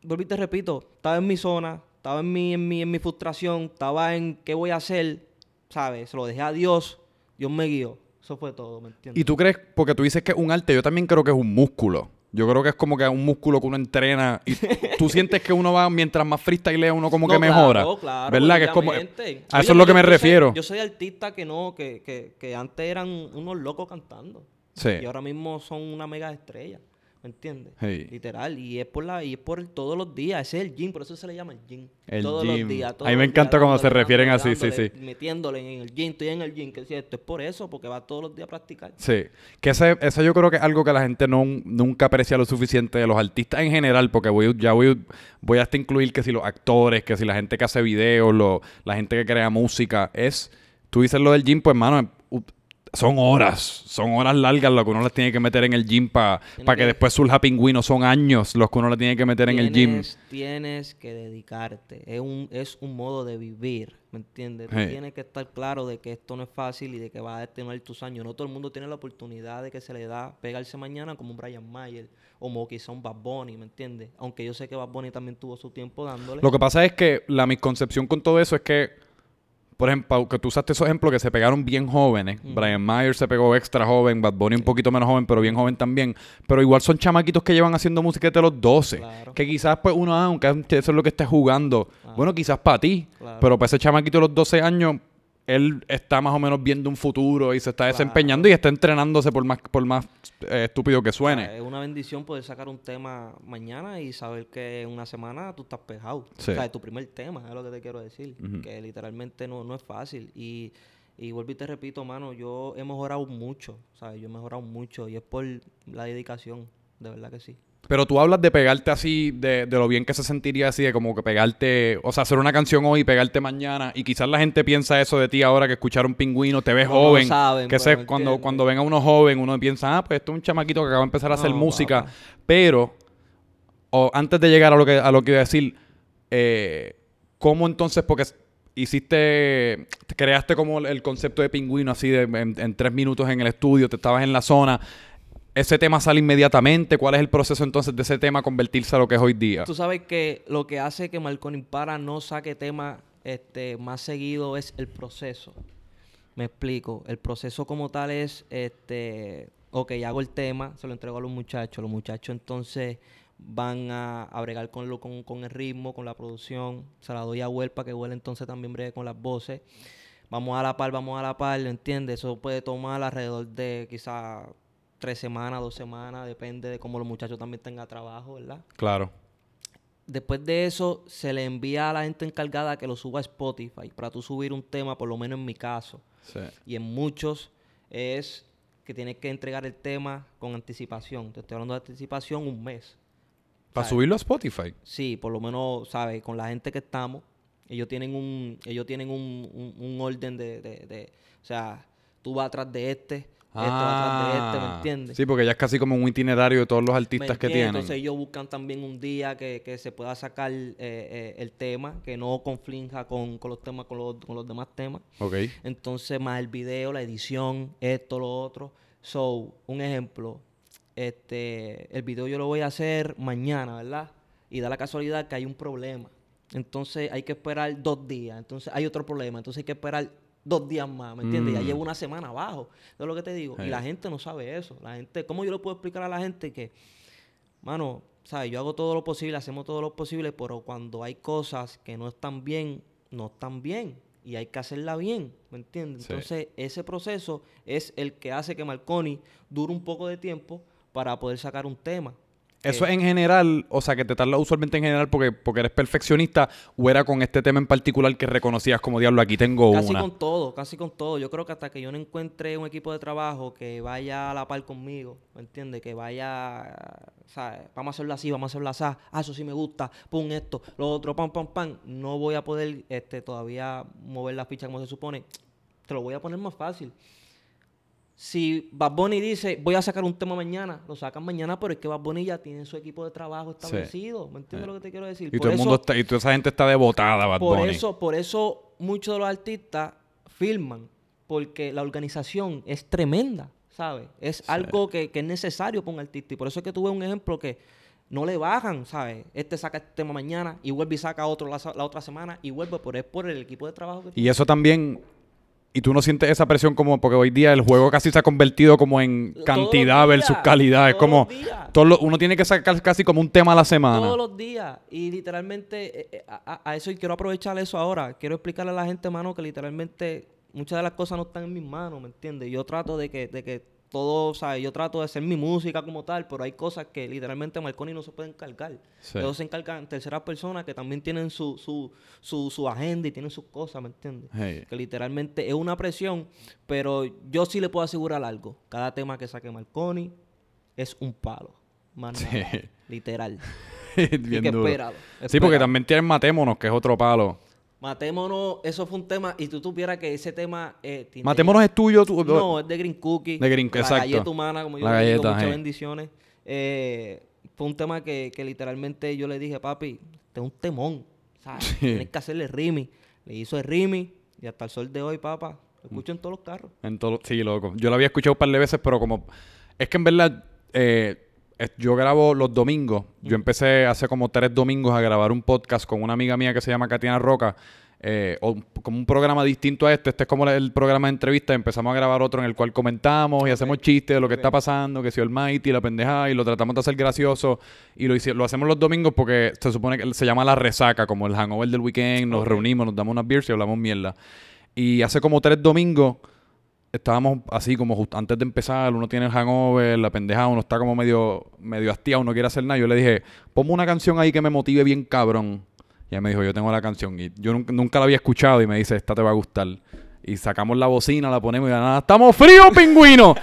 y te repito, estaba en mi zona, estaba en mi, en mi, en mi frustración, estaba en qué voy a hacer, ¿sabes? Se lo dejé a Dios, Dios me guió. Eso fue todo, ¿me entiendes? Y tú crees, porque tú dices que es un arte, yo también creo que es un músculo. Yo creo que es como que un músculo que uno entrena y tú sientes que uno va, mientras más freestyle uno como que mejora. Claro, ¿Verdad? Que es como... A eso es lo que me refiero. yo soy artista que no, que, que, que antes eran unos locos cantando. Sí. Y ahora mismo son una mega estrella. ¿Me entiendes? Literal. Y es por la, y es por todos los días. Ese es el gym, por eso se le llama el gym. El todos gym. los días. a mí me encanta cuando se refieren así, sí, sí. Metiéndole en el gym, estoy en el gym, que si esto es por eso, porque va todos los días a practicar. Sí. Que ese, eso yo creo que es algo que la gente no, nunca aprecia lo suficiente de los artistas en general, porque voy, ya voy, voy hasta incluir que si los actores, que si la gente que hace videos, lo, la gente que crea música, es, tú dices lo del gym, pues hermano, son horas, son horas largas lo que uno les tiene que meter en el gym para que, después surja pingüino. Son años los que uno le tiene que meter en el gym. Tienes que dedicarte. Es un, es un modo de vivir, ¿me entiendes? tienes que estar claro de que esto no es fácil y de que vas a tener tus años. No todo el mundo tiene la oportunidad de que se le da pegarse mañana como un Brian Mayer o quizá un Bad Bunny, ¿me entiendes? Aunque yo sé que Bad Bunny también tuvo su tiempo dándole. Lo que pasa es que la misconcepción con todo eso es que por ejemplo, que tú usaste esos ejemplos que se pegaron bien jóvenes. Brian Myers se pegó extra joven, Bad Bunny un poquito menos joven, pero bien joven también. Pero igual son chamaquitos que llevan haciendo música desde los 12. Que quizás, pues, uno, ah, aunque eso es lo que esté jugando. Bueno, quizás para ti. Pero para ese chamaquito de los 12 años, él está más o menos viendo un futuro y se está desempeñando y está entrenándose por más, por más eh, estúpido que suene. es una bendición poder sacar un tema mañana y saber que en una semana tú estás pejado. O sea, es tu primer tema, es lo que te quiero decir. Que literalmente no, no es fácil. Y, y vuelvo y te repito, mano, yo he mejorado mucho. ¿sabes? Yo he mejorado mucho y es por la dedicación, de verdad que sí. Pero tú hablas de pegarte así, de, lo bien que se sentiría así, de como que pegarte, o sea, hacer una canción hoy y pegarte mañana. Y quizás la gente piensa eso de ti ahora que escucharon Pingüino, te ves joven. que sé, cuando, cuando ven a uno joven, uno piensa, ah, pues esto es un chamaquito que acaba de empezar a hacer música. Pero, o antes de llegar a lo que, a lo que iba a decir, eh, ¿cómo entonces? Porque hiciste, creaste como el concepto de pingüino así de, en, tres minutos en el estudio, te estabas en la zona ese tema sale inmediatamente. ¿Cuál es el proceso entonces de ese tema convertirse a lo que es hoy día? Tú sabes que lo que hace que Marconi Impara no saque tema este, más seguido es el proceso. Me explico. El proceso como tal es, este, ok, hago el tema, se lo entrego a los muchachos. Los muchachos entonces van a, bregar con, lo, con, con, el ritmo, con la producción. Se la doy a Huelpa, que Huel entonces también bregue con las voces. Vamos a la par, vamos a la par, ¿entiendes? Eso puede tomar alrededor de quizá tres semanas, dos semanas, depende de cómo los muchachos también tengan trabajo, ¿verdad? Claro. Después de eso, se le envía a la gente encargada que lo suba a Spotify. Para tú subir un tema, por lo menos en mi caso, y en muchos, es que tienes que entregar el tema con anticipación. Te estoy hablando de anticipación un mes. ¿Para subirlo a Spotify? Sí, por lo menos, ¿sabes? Con la gente que estamos, ellos tienen un, ellos tienen un, un, orden de, de, de, o sea, tú vas atrás de este, esto atrás de este, ¿me ah. entiendes? Sí, porque ya es casi como un itinerario de todos los artistas que tienen. Entonces ellos buscan también un día que, que se pueda sacar eh, eh, el tema, que no conflinja con, con los temas, con los, con los, demás temas. Ok. Entonces, más el video, la edición, esto, lo otro. So, un ejemplo, este, el video yo lo voy a hacer mañana, ¿verdad? Y da la casualidad que hay un problema. Entonces hay que esperar dos días. Entonces hay otro problema. Entonces hay que esperar dos días más, ¿me entiendes? Ya mm. llevo una semana abajo. Es lo que te digo. Y la gente no sabe eso. La gente, ¿cómo yo le puedo explicar a la gente que, mano, ¿sabes? Yo hago todo lo posible, hacemos todo lo posible, pero cuando hay cosas que no están bien, no están bien. Y hay que hacerla bien, ¿me entiendes? Entonces, ese proceso es el que hace que Marconi dure un poco de tiempo para poder sacar un tema. ¿Eso es en general, o sea, que te tarda usualmente en general porque, porque eres perfeccionista o era con este tema en particular que reconocías como diablo, aquí tengo una? Casi con todo, casi con todo. Yo creo que hasta que yo no encuentre un equipo de trabajo que vaya a la par conmigo, ¿me entiendes? Que vaya, ¿sabes? Vamos a hacerlo así, vamos a hacerlo así. Ah, eso sí me gusta, pum, esto, lo otro, pam, pam, pam. No voy a poder este, todavía mover la ficha como se supone. Te lo voy a poner más fácil. Si Bad Bunny dice, voy a sacar un tema mañana, lo sacan mañana, pero es que Bad Bunny ya tiene su equipo de trabajo establecido. ¿Me entiendes lo que te quiero decir? Y todo el mundo está, y toda esa gente está devotada, Bad por Bunny. Eso, por eso muchos de los artistas filman, porque la organización es tremenda, ¿sabes? Es algo que, es necesario para un artista. Y por eso es que tuve un ejemplo que no le bajan, ¿sabes? Este saca este tema mañana y vuelve y saca otro la, otra semana y vuelve, pero es por el equipo de trabajo que Y eso también Y tú no sientes esa presión como porque hoy día el juego casi se ha convertido como en cantidad versus días, calidad. Es como todos los- uno tiene que sacar casi como un tema a la semana. Todos los días. Y literalmente, eh, eh, a eso y quiero aprovechar eso ahora. Quiero explicarle a la gente, mano, que literalmente muchas de las cosas no están en mis manos, ¿me entiendes? Yo trato de que, de que todo, ¿sabes? Yo trato de hacer mi música como tal, pero hay cosas que literalmente Marconi no se puede encargar. Sí. Ellos se encargan terceras personas que también tienen su, su, su, su agenda y tienen sus cosas, ¿me entiendes? Hey. Que literalmente es una presión, pero yo sí le puedo asegurar algo. Cada tema que saque Marconi es un palo. Más Sí. nada, literal. Bien y que duro. espéralo, Sí, porque también tienen Matémonos, que es otro palo. Matémonos, eso fue un tema, y tú supieras que ese tema... Eh, tiene- Matémonos es tuyo. Tú, No, es de Green Cookie. De Green- la exacto. galleta humana, como yo La le digo, galleta, muchas hey. bendiciones. Eh, fue un tema que, que literalmente yo le dije, papi, este es un temón, ¿sabes? Sí. Tienes que hacerle rimi. Le hizo el rimi, y hasta el sol de hoy, papá, lo escucho en todos los carros. En todo, sí, loco. Yo lo había escuchado un par de veces, pero como... Es que en verdad, eh, yo grabo los domingos. Yo empecé hace como tres domingos a grabar un podcast con una amiga mía que se llama Katiana Roca. eh, o como un programa distinto a este. Este es como el programa de entrevista. Empezamos a grabar otro en el cual comentamos y hacemos chistes de lo que está pasando, que si el Mighty, la pendejada, y lo tratamos de hacer gracioso. Y lo, lo hacemos los domingos porque se supone que se llama la resaca, como el hangover del weekend. Nos reunimos, nos damos unas beers y hablamos mierda. Y hace como tres domingos estábamos así como justo antes de empezar, uno tiene el hangover, la pendejada, uno está como medio, medio hastiado, no quiere hacer nada. Yo le dije, ponme una canción ahí que me motive bien cabrón. Y ella me dijo, yo tengo la canción. Y yo nunca, nunca la había escuchado y me dice, esta te va a gustar. Y sacamos la bocina, la ponemos y nada, ¡estamos fríos, pingüino!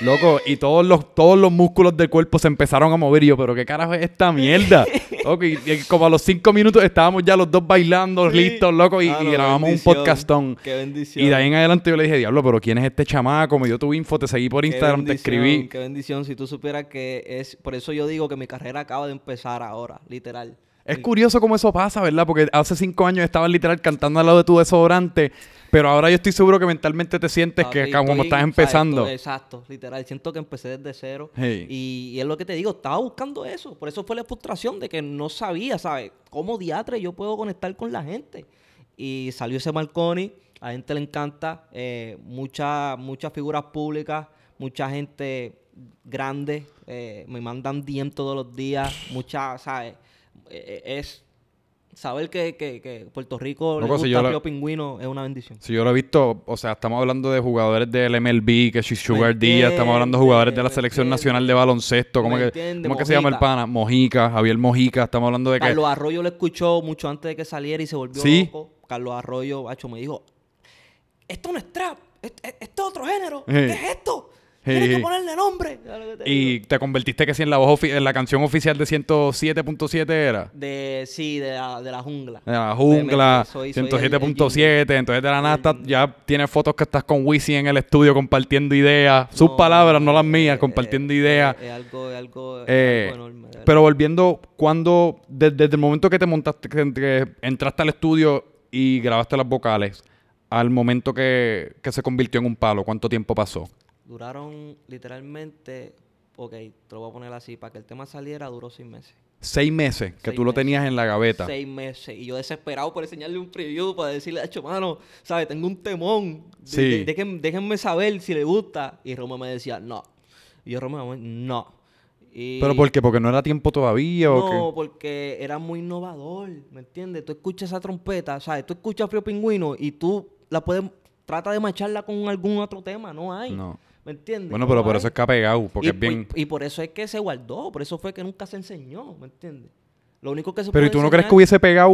Loco, y todos los, todos los músculos del cuerpo se empezaron a mover. Y yo, ¿pero qué carajo es esta mierda? Loco, y, y como a los cinco minutos estábamos ya los dos bailando, Sí. listos, loco, y, Ah, y grabamos un podcastón. Qué bendición. Y de ahí en adelante yo le dije, diablo, pero ¿quién es este chamaco? Me dio tu info, te seguí por Instagram, te escribí. Qué bendición. Si tú supieras que es... Por eso yo digo que mi carrera acaba de empezar ahora, literal. Es curioso cómo eso pasa, ¿verdad? Porque hace cinco años estabas literal cantando al lado de tu desodorante, pero ahora yo estoy seguro que mentalmente te sientes que como estoy- estás empezando. Exacto, literal. Siento que empecé desde cero. Hey. Y, y es lo que te digo, estaba buscando eso. Por eso fue la frustración de que no sabía, ¿sabes? ¿Cómo diatre yo puedo conectar con la gente? Y salió ese Marconi, a la gente le encanta. eh, mucha- muchas figuras públicas, mucha gente grande. eh, me mandan DM todos los días. Mucha, ¿sabes? Eh, eh, es... Saber que, que- que Puerto Rico le si yo la- Pingüino es una bendición. Si yo lo he visto, o sea, estamos hablando de jugadores del MLB, que es Sugar Díaz, estamos hablando de jugadores de la selección nacional de baloncesto, ¿cómo, que, ¿cómo que se llama el pana? Mojica, Javier Mojica, estamos hablando de que... Carlos Arroyo lo escuchó mucho antes de que saliera y se volvió Sí. loco. Carlos Arroyo, bacho, me dijo, esto no es trap, es- es- esto es otro género. Sí. ¿Qué es esto? Tienes que ponerle nombre. ¿Sabes lo que te Y digo? te convertiste que sí en la voz en la canción oficial de 107.7 era. De, sí, de la, de la jungla. De la jungla, Soy- soy el- el 107.7, entonces de la nada El- ya tienes fotos que estás con Wisi en el estudio compartiendo ideas, sus No, palabras, no las mías, eh, compartiendo eh, ideas. Es algo, algo, Eh, algo enorme. Pero volviendo, cuando, de- desde el momento que te montaste, que, que entraste al estudio y grabaste las vocales, al momento que, que se convirtió en un palo, ¿cuánto tiempo pasó? Duraron literalmente, ok, te lo voy a poner así, para que el tema saliera duró seis meses. Seis meses que Seis tú lo tenías en la gaveta. Seis meses. Y yo desesperado por enseñarle un preview para decirle, hecho, mano, ¿sabes? Tengo un temón. Sí. de- déjenme saber si le gusta. Y Roma me decía, no. Y yo, Roma, no. Y- ¿Pero por qué? ¿Porque no era tiempo todavía o No, qué? porque era muy innovador, ¿me entiendes? Tú escuchas esa trompeta, ¿sabes? Tú escuchas Frío Pingüino y tú la puedes, trata de macharla con algún otro tema, no hay. No. ¿Me entiendes? Bueno, No pero por eso es que ha pegado, porque y, es bien... y- y por eso es que se guardó, por eso fue que nunca se enseñó, ¿me entiendes? Lo único que se Pero ¿y tú no crees que hubiese pegado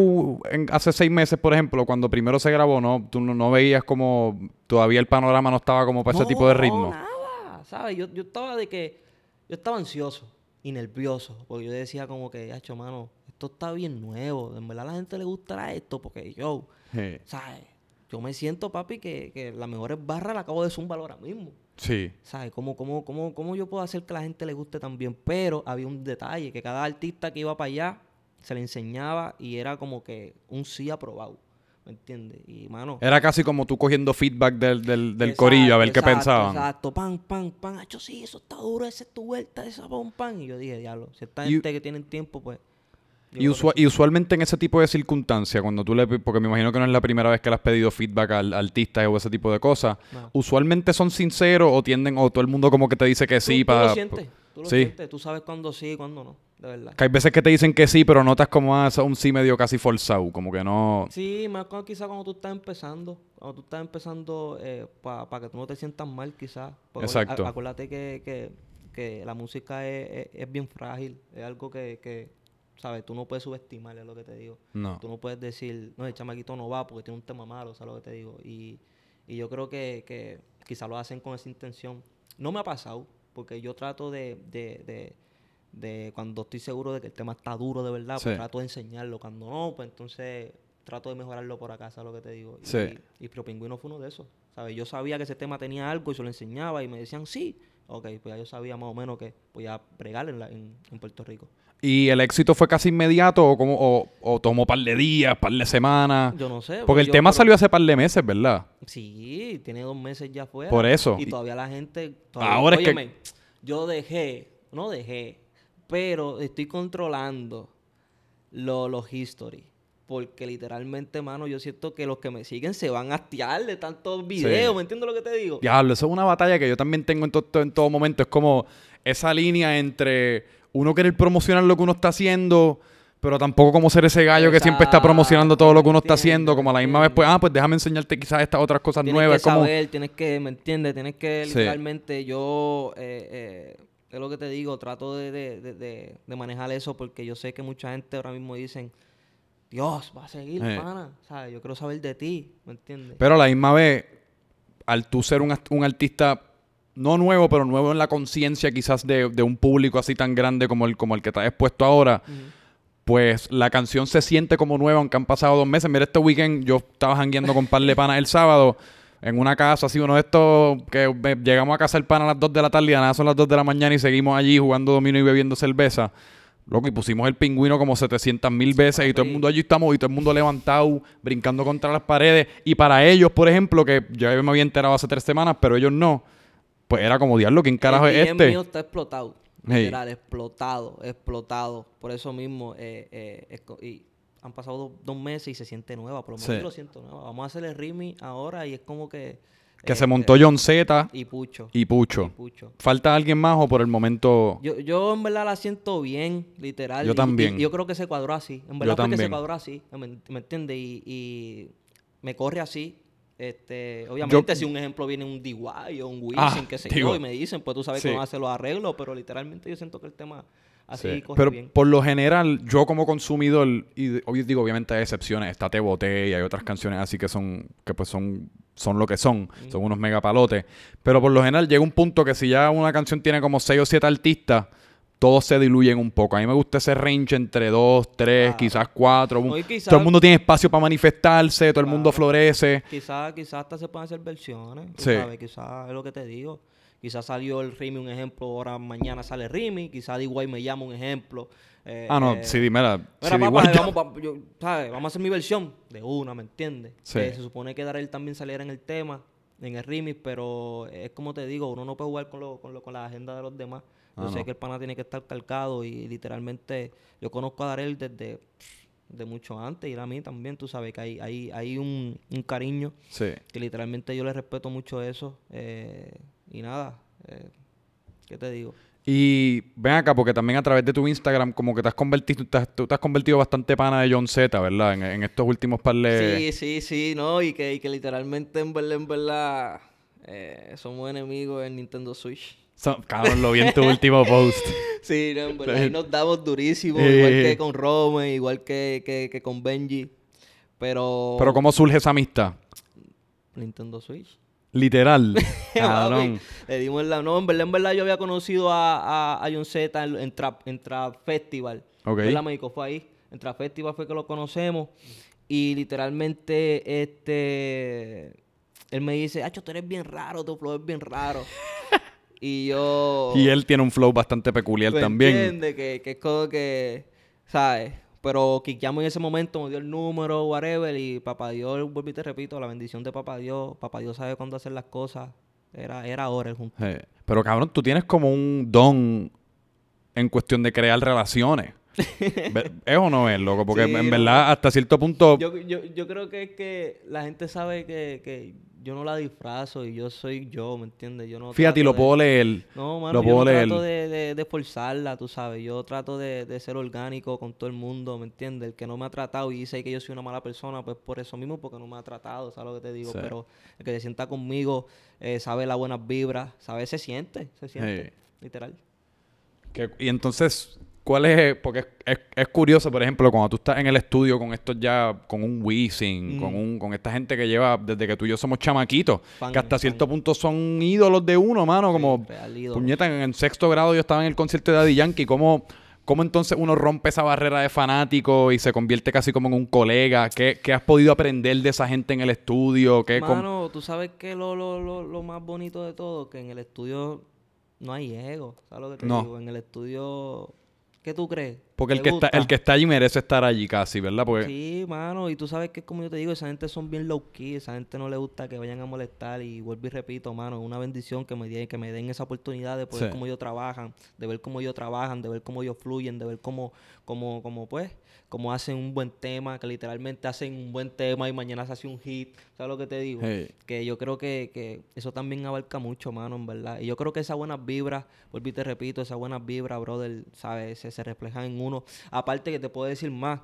en- hace seis meses, por ejemplo, cuando primero se grabó, no? ¿Tú no, no veías como todavía el panorama no estaba como para ese tipo de ritmo? No, nada, ¿sabes? Yo, yo estaba de que... Yo estaba ansioso y nervioso, porque yo decía como que, hacho, mano, esto está bien nuevo, en verdad a la gente le gustará esto, porque yo, Sí. ¿sabes? Yo me siento, papi, que, que las mejores barras la acabo de zumbar ahora mismo. Sí. ¿Sabes? ¿Cómo, cómo, cómo, ¿Cómo yo puedo hacer que la gente le guste también? Pero había un detalle, que cada artista que iba para allá se le enseñaba y era como que un sí aprobado. ¿Me entiendes? Y, mano... Era casi como tú cogiendo feedback del, del, del Exacto, corillo, a ver qué pensaban. Exacto, pan, pan, pan. Hacho, sí, eso está duro, esa es tu vuelta, esa pan, pan. Y yo dije, diablo, si esta gente que tienen tiempo, pues. Y, usualmente en ese tipo de circunstancias, cuando tú le... Porque me imagino que no es la primera vez que le has pedido feedback al artista o ese tipo de cosas. No. ¿Usualmente son sinceros o tienden... o todo el mundo como que te dice que Tú- sí tú, para... lo sientes, tú lo sí. sientes, tú sabes cuándo sí y cuándo no, de verdad. Que hay veces que te dicen que sí, pero notas como ah, un sí medio casi forzado. Como que no... Sí, más cuando, quizás cuando tú estás empezando, cuando tú estás empezando para que tú no te sientas mal quizás. Exacto. Acuérdate que, que, que la música es, es- es bien frágil, es algo que, que, ¿sabes? Tú no puedes subestimar, es lo que te digo. No. Tú no puedes decir, no, el chamaquito no va porque tiene un tema malo, ¿sabes lo que te digo? Y, y yo creo que, que quizás lo hacen con esa intención. No me ha pasado, porque yo trato de, de, de, de cuando estoy seguro de que el tema está duro de verdad, Sí. pues trato de enseñarlo. Cuando no, pues entonces trato de mejorarlo por acá, ¿sabes lo que te digo? Y, Sí. y Prio Pingüino fue uno de esos, ¿sabes? Yo sabía que ese tema tenía algo y se lo enseñaba y me decían, sí. Ok, pues ya yo sabía más o menos que podía bregar en, la- en, en Puerto Rico. ¿Y el éxito fue casi inmediato o, como, o, o tomó par de días, par de semanas? Yo no sé. Porque el yo- tema pero- salió hace par de meses, ¿verdad? Sí, tiene dos meses ya fuera. Por eso. Y todavía la gente. Ahora es que- Óyeme, Yo dejé, no dejé, pero estoy controlando lo- los history. Porque literalmente, mano, yo siento que los que me siguen se van a hastiar de tantos videos. ¿Me entiendes lo que te digo? Diablo, eso es una batalla que yo también tengo en, to- to- en todo momento. Es como esa línea entre uno querer promocionar lo que uno está haciendo, pero tampoco como ser ese gallo que siempre está promocionando todo lo que uno está Entiendo, haciendo. Como a la misma vez, pues, ah, pues déjame enseñarte quizás estas otras cosas Tienes nuevas. que Es como, saber, tienes que, ¿me entiendes? Tienes que Sí. literalmente, yo, eh, eh, es lo que te digo, trato de, de- de- manejar eso porque yo sé que mucha gente ahora mismo dicen, Dios, va a seguir, Eh. pana. ¿Sabes? Yo quiero saber de ti, ¿me entiendes? Pero a la misma vez, al tú ser un, un artista no nuevo, pero nuevo en la conciencia quizás de, de un público así tan grande como el, como el que has expuesto ahora, pues la canción se siente como nueva, aunque han pasado dos meses. Mira, este weekend yo estaba jangueando con un par de panas el sábado en una casa, así uno de estos que me- llegamos a casa el pan a las 2 de la tarde y a nada son las 2 de la mañana y seguimos allí jugando dominó y bebiendo cerveza. Loco, y pusimos el pingüino como 700 mil veces y todo el mundo allí estamos y todo el mundo levantado, brincando contra las paredes. Y para ellos, por ejemplo, que yo me había enterado hace tres semanas, pero ellos no, pues era como, diablo, ¿quién carajo el es este? mío está explotado. Hey. Literal, explotado, explotado. Por eso mismo, eh, eh, y han pasado dos, dos meses y se siente nueva. Por lo menos Sí. yo lo siento nueva. Vamos a hacer el Rimi ahora y es como que... Que eh, se montó John Z Y Pucho. y Pucho. y Pucho. ¿Falta alguien más o por el momento...? Yo, yo en verdad la siento bien, literal. Yo también. Y, yo creo que se cuadró así. En verdad fue que se cuadró así. ¿Me, me entiendes? Y, y me corre así. Este, obviamente, si un ejemplo viene un DY o un Wisin, Ah, que digo, yo, y me dicen, pues tú sabes sí. a hacer los arreglos, pero literalmente yo siento que el tema así Sí. corre Pero bien. por lo general, yo como consumidor, y digo, obviamente hay excepciones, está Te Boté y hay otras canciones así que son, que pues son, son lo que son, son unos megapalotes. Pero por lo general llega un punto que si ya una canción tiene como 6 o 7 artistas, todos se diluyen un poco. A mí me gusta ese range entre 2, 3, Claro. quizás 4. No, y quizás- Todo el mundo tiene espacio para manifestarse, todo el mundo florece. Quizás quizá hasta se pueden hacer versiones, Sí. sabes, quizás es lo que te digo. Quizás salió el Rimi un ejemplo, ahora mañana sale Rimi, quizás DY me llama un ejemplo. eh, Ah, no, eh, sí, dime la... Mira, papá, eh, vamos, pa- yo- ¿sabes? vamos a hacer mi versión de una, ¿me entiendes? Sí. Que se supone que Darel también saliera en el tema, en el remix, pero es como te digo, uno no puede jugar con, lo, con, lo- con la agenda de los demás. Yo Ah, sé no. que el pana tiene que estar calcado y literalmente yo conozco a Darel desde de mucho antes y a mí también, tú sabes que hay, hay, hay un, un cariño Sí. que literalmente yo le respeto mucho eso eh, y nada, eh, ¿qué te digo? Y ven acá, porque también a través de tu Instagram, como que te has convertido, te has- tú te has convertido bastante pana de John Z, ¿verdad? En, en estos últimos par de... Sí, sí, sí, no, y que, y que literalmente en verdad, en verdad, eh, somos enemigos en Nintendo Switch. So- cabrón, lo vi en tu último post. Sí, no, en verdad, ahí nos damos durísimo, Eh. igual que con Rome, igual que, que, que con Benji, pero... Pero ¿cómo surge esa amistad? Nintendo Switch. Literal. Cabrón. Le dimos la... No, en verdad, en verdad yo había conocido a, a, a John Z en, en, Trap, en Trap Festival. Ok. ¿Verdad, México? Fue ahí. En Trap Festival fue que lo conocemos. Y literalmente, este... Él me dice, Acho, tú eres bien raro, tu flow es bien raro. Y yo... Y él tiene un flow bastante peculiar ¿Me también. entiendes? Que, que es como que, ¿sabes? Pero quiqueamos en ese momento, me dio el número, whatever, y papá Dios, vuelvo y te repito, la bendición de papá Dios, papá Dios sabe cuándo hacer las cosas. Era, era ahora el junto. Pero cabrón, tú tienes como un don en cuestión de crear relaciones. ¿Es o no es, loco? Porque en verdad, hasta cierto punto... Yo, yo, yo creo que es que la gente sabe que, que yo no la disfrazo y yo soy yo, ¿me entiendes? Yo no Fíjate, y lo puedo leer. No, mano, yo no trato de, de, forzarla, tú sabes. Yo trato de, de, ser orgánico con todo el mundo, ¿me entiendes? El que no me ha tratado y dice que yo soy una mala persona, pues por eso mismo, porque no me ha tratado, ¿sabes lo que te digo? Pero el que se sienta conmigo eh, sabe las buenas vibras, sabe, se siente, se siente, literal. y entonces, ¿Cuál es? Porque es, curioso, por ejemplo, cuando tú estás en el estudio con estos ya, con un Wisin, mm. con un, con esta gente que lleva desde que tú y yo somos chamaquitos, que hasta cierto punto son ídolos de uno, mano, como puñeta, en el sexto grado yo estaba en el concierto de Daddy Yankee, ¿cómo, cómo entonces uno rompe esa barrera de fanático y se convierte casi como en un colega? ¿Qué, has podido aprender de esa gente en el estudio? ¿Qué, mano, tú sabes que lo, lo, lo, lo más bonito de todo, que en el estudio no hay ego, ¿sabes lo que te digo? En el estudio ¿Qué tú crees? Porque el que, está, el que está allí merece estar allí casi, ¿verdad? Porque... Sí, mano, y tú sabes que como yo te digo, esa gente son bien low key, esa gente no le gusta que vayan a molestar y vuelvo y repito, mano, una bendición que me, den, que me den esa oportunidad de ver cómo ellos trabajan, de ver cómo ellos trabajan, de ver cómo ellos fluyen, de ver cómo, cómo, cómo pues, cómo hacen un buen tema, que literalmente hacen un buen tema y mañana se hace un hit, ¿sabes lo que te digo? Que yo creo que, que eso también abarca mucho, mano, en verdad. Y yo creo que esas buenas vibras, y te repito, esas buenas vibras, brother, ¿sabes? Se, se reflejan en uno Aparte que te puedo decir más,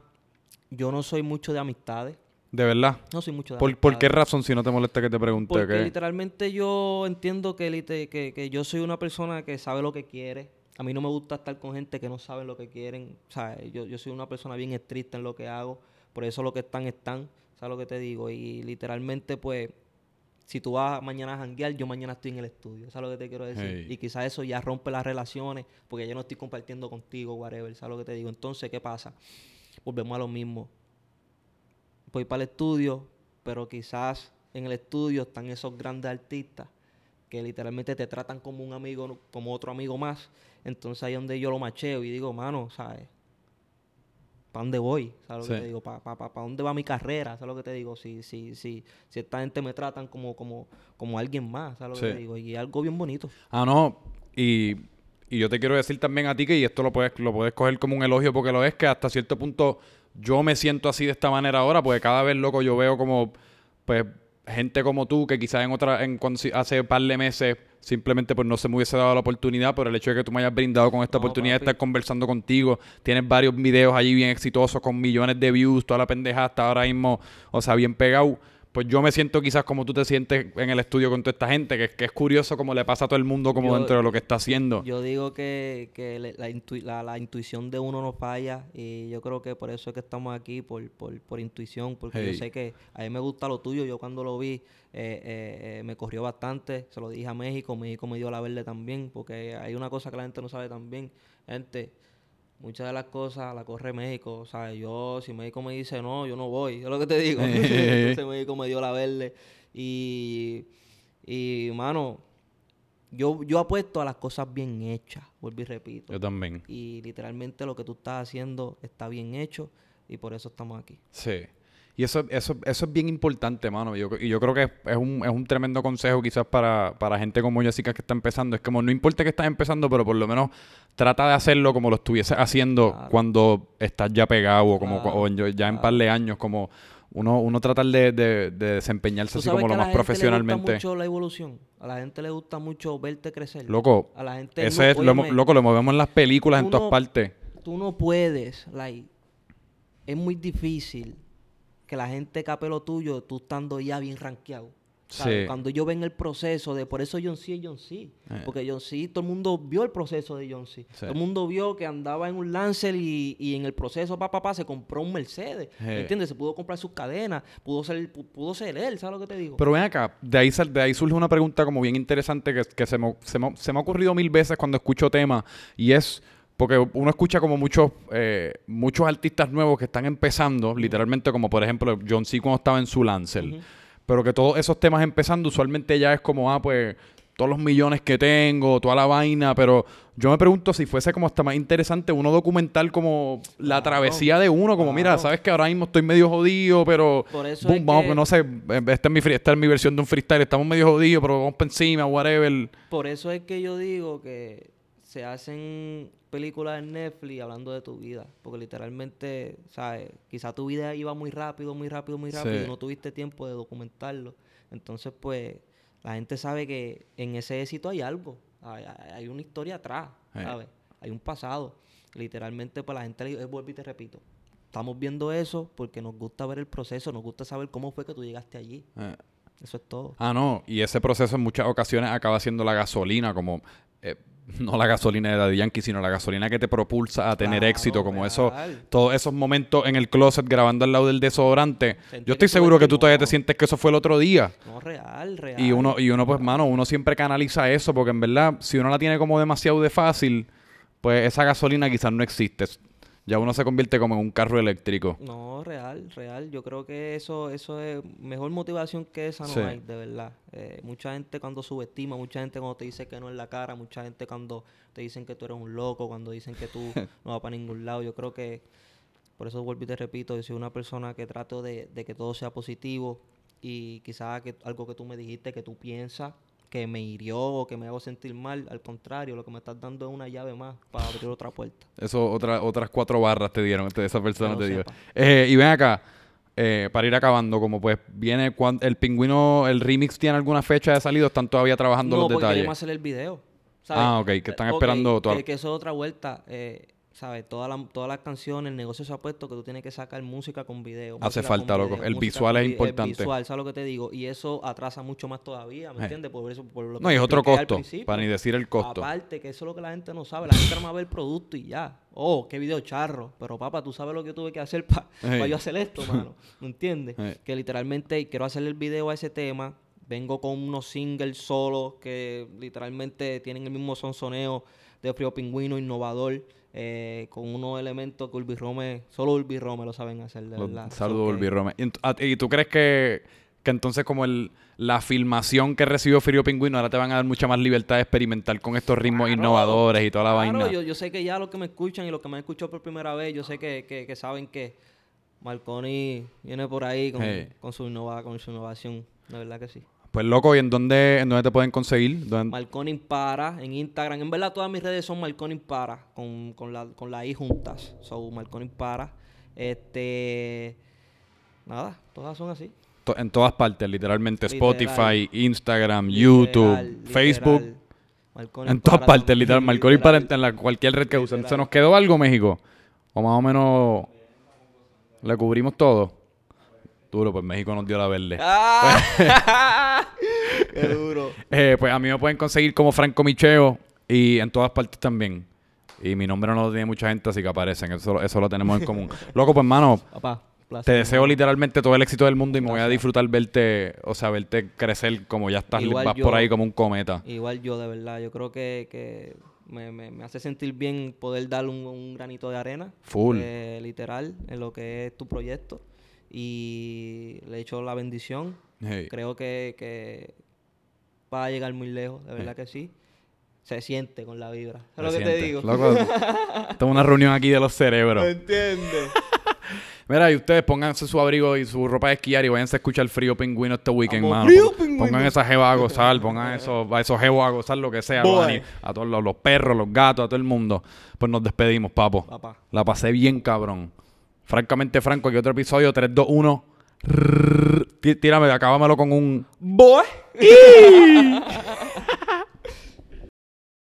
yo no soy mucho de amistades. ¿De verdad? No soy mucho de ¿Por, ¿Por qué razón, si no te molesta que te pregunte? Porque literalmente yo entiendo que, que, que, yo soy una persona que sabe lo que quiere. A mí no me gusta estar con gente que no sabe lo que quieren. O sea, yo, yo soy una persona bien estricta en lo que hago. Por eso lo que están, están. ¿Sabes lo que te digo? Y literalmente, pues, si tú vas mañana a janguear, yo mañana estoy en el estudio. ¿Sabes lo que te quiero decir? Y quizás eso ya rompe las relaciones porque yo no estoy compartiendo contigo, whatever. ¿Sabes lo que te digo? Entonces, ¿qué pasa? Volvemos a lo mismo. Voy para el estudio, pero quizás en el estudio están esos grandes artistas que literalmente te tratan como un amigo, como otro amigo más. Entonces ahí es donde yo lo macheo y digo, mano, ¿sabes? ¿para dónde voy? ¿Sabes lo que te digo? ¿Para pa, pa, dónde va mi carrera? ¿Sabes lo que te digo? Si, si, si, si esta gente me tratan como, como, como alguien más, ¿sabes lo que te digo? Y algo bien bonito. Ah, no. Y, y yo te quiero decir también a ti que, y esto lo puedes, lo puedes coger como un elogio porque lo es, que hasta cierto punto yo me siento así de esta manera ahora, porque cada vez, loco, yo veo como, pues, gente como tú que quizás en otra, en, hace un par de meses simplemente pues no se me hubiese dado la oportunidad, pero el hecho de que tú me hayas brindado con esta oportunidad de estar conversando contigo, tienes varios videos allí bien exitosos con millones de views, toda la pendeja hasta ahora mismo, o sea, bien pegado pues yo me siento quizás como tú te sientes en el estudio con toda esta gente, que, que es curioso como le pasa a todo el mundo como dentro de lo que está haciendo. Yo digo que, que la, la, intuición de uno no falla y yo creo que por eso es que estamos aquí, por, por, por intuición, porque yo sé que a mí me gusta lo tuyo, yo cuando lo vi eh, eh, eh, me corrió bastante, se lo dije a México, México me dio la verde también, porque hay una cosa que la gente no sabe también, gente muchas de las cosas la corre México. O sea, yo, si México me dice no, yo no voy. Es lo que te digo. Entonces México me dio la verde. Y, y mano, yo, yo apuesto a las cosas bien hechas, vuelvo y repito. Yo también. Y literalmente lo que tú estás haciendo está bien hecho y por eso estamos aquí. Sí. Y eso, eso, eso es bien importante, mano. Yo, y yo creo que es un, es un tremendo consejo quizás para, para gente como Jessica que está empezando. Es como, no importa que estás empezando, pero por lo menos trata de hacerlo como lo estuviese haciendo cuando estás ya pegado o, como, ya en par de años, como uno, uno tratar de, de, desempeñarse así como lo más profesionalmente. A la gente le gusta mucho la evolución. A la gente le gusta mucho verte crecer. Loco, a la gente ese es, lo, loco, lo movemos en las películas en todas partes. Tú no puedes, like, es muy difícil que la gente cape lo tuyo, tú estando ya bien rankeado. Cuando yo ven el proceso de, por eso John C es John C. Eh. Porque John C, todo el mundo vio el proceso de John C. Todo el mundo vio que andaba en un Lancer y, y en el proceso, papá, papá, se compró un Mercedes. ¿Me entiendes? Se pudo comprar sus cadenas, pudo ser, pudo ser él, ¿sabes lo que te digo? Pero ven acá, de ahí, de ahí surge una pregunta como bien interesante que, que se, me, se, me, se me ha ocurrido mil veces cuando escucho temas y es porque uno escucha como muchos eh, muchos artistas nuevos que están empezando, literalmente como por ejemplo John C. cuando estaba en su Lancer. Pero que todos esos temas empezando usualmente ya es como, ah, pues todos los millones que tengo, toda la vaina, pero yo me pregunto si fuese como hasta más interesante uno documental como la travesía de uno, como mira, sabes que ahora mismo estoy medio jodido, pero boom, vamos, pues, no sé, esta es, mi, esta es mi versión de un freestyle, estamos medio jodidos, pero vamos por encima, whatever. Por eso es que yo digo que se hacen películas en Netflix hablando de tu vida. Porque literalmente, ¿sabes? Quizá tu vida iba muy rápido, muy rápido, muy rápido Sí. y no tuviste tiempo de documentarlo. Entonces, pues, la gente sabe que en ese éxito hay algo. Hay, hay- hay una historia atrás, Sí. ¿sabes? Hay un pasado. Literalmente, para la gente, eh, vuelvo y te repito. Estamos viendo eso porque nos gusta ver el proceso, nos gusta saber cómo fue que tú llegaste allí. Eh, Eso es todo. Ah, no. Y ese proceso en muchas ocasiones acaba siendo la gasolina, como... eh, no la gasolina de Daddy Yankee, sino la gasolina que te propulsa a tener Claro, éxito, como eso, todos esos momentos en el closet grabando al lado del desodorante. Sentir Yo estoy seguro que tú todavía te sientes que eso fue el otro día. No, real, real. Y uno, y uno, pues, mano, uno siempre canaliza eso, porque en verdad, si uno la tiene como demasiado de fácil, pues esa gasolina quizás no existe. Ya uno se convierte como en un carro eléctrico. No, real, real. Yo creo que eso, eso es mejor motivación que esa no Sí. hay, de verdad. Eh, mucha gente cuando subestima, mucha gente cuando te dice que no en la cara, mucha gente cuando te dicen que tú eres un loco, cuando dicen que tú no vas para ningún lado. Yo creo que, por eso vuelvo y te repito, yo soy una persona que trato de, de que todo sea positivo y quizás que algo que tú me dijiste, que tú piensas que me hirió o que me hago sentir mal, al contrario, lo que me estás dando es una llave más para abrir otra puerta. Eso, otra, otras cuatro barras te dieron, este- esa persona te dio. Eh, y ven acá, eh, para ir acabando, como pues viene cuan- el pingüino, el remix tiene alguna fecha de salida, están todavía trabajando no, los porque detalles. queremos hacer el video. Ah, ok, que están Eh, ok, esperando toda- Que, que eso es otra vuelta. Eh, ¿Sabes? Todas las todas las canciones, el negocio se ha puesto que tú tienes que sacar música con video. Hace falta, loco. El visual es importante. El visual, ¿sabes lo que te digo? Y eso atrasa mucho más todavía, ¿me Eh. entiendes? Por eso, por lo que No, y es otro costo, para ni decir el costo. Aparte, que eso es lo que la gente no sabe. La gente no va a ver el producto y ya. Oh, qué video charro. Pero papá, tú sabes lo que yo tuve que hacer para Ey. yo hacer esto, mano. ¿Me entiendes? Ey. Que literalmente quiero hacerle el video a ese tema. Vengo con unos singles solos que literalmente tienen el mismo sonsoneo de Frío Pingüino, innovador, eh, con unos elementos que Ulbi Rome, solo Ulbi Rome lo saben hacer, de verdad. Saludos, Ulvi Rome. ¿Y, tú crees que, que entonces como el, la filmación que recibió Frío Pingüino ahora te van a dar mucha más libertad de experimentar con estos ritmos Claro, innovadores y toda la Claro, vaina? Yo, yo sé que ya los que me escuchan y los que me han escuchado por primera vez, yo sé que, que- que saben que Marconi viene por ahí con, Hey. con su, innova- con su innovación. De verdad que sí. Pues loco, ¿y en dónde, en dónde te pueden conseguir? ¿Dónde- Marconi Impara en Instagram. En verdad todas mis redes son Marconi Impara con, con, la, con la I juntas. So, Marconi Impara. Este... Nada, todas son así. to- en todas partes, literalmente. Literal. Spotify, Instagram, YouTube, Literal, Facebook. Marconi En todas Impara partes, literal. Marconi para literal. en la, cualquier red que usen. ¿Se nos quedó algo, México? O más o menos le cubrimos todo. Duro, pues México nos dio la verde. ¡Ah! ¡Qué duro! Eh, pues a mí me pueden conseguir como Franco Micheo y en todas partes también. Y mi nombre no lo tiene mucha gente, así que aparecen. Eso, eso lo tenemos en común. Loco, pues, hermano, Papá, te deseo literalmente todo el éxito del mundo y me voy a disfrutar verte, o sea, verte crecer como ya estás, Igual vas yo. por ahí como un cometa. Igual yo, de verdad. Yo creo que, que me, me- me hace sentir bien poder dar un, un granito de arena. Full. eh, literal, en lo que es tu proyecto. Y le echo la bendición. Hey. Creo que, que va a llegar muy lejos, de verdad que sí. Se siente con la vibra. ¿Sabes lo que te digo? Loco, es una reunión aquí de los cerebros. entiendes? Mira, y ustedes pónganse su abrigo y su ropa de esquiar y váyanse a escuchar Frío Pingüino este weekend, Vamos, mano. Frío Pingüino. Pongan esa jeva a gozar, pongan esos, a esos jevos a gozar lo que sea, los a todos los, los perros, los gatos, a todo el mundo. Pues nos despedimos, papo. Papá. La pasé bien, cabrón. Francamente, Franco, aquí otro episodio, 3, 2, 1. Rrrr. Tí- Tírame, acábamelo con un... Boy.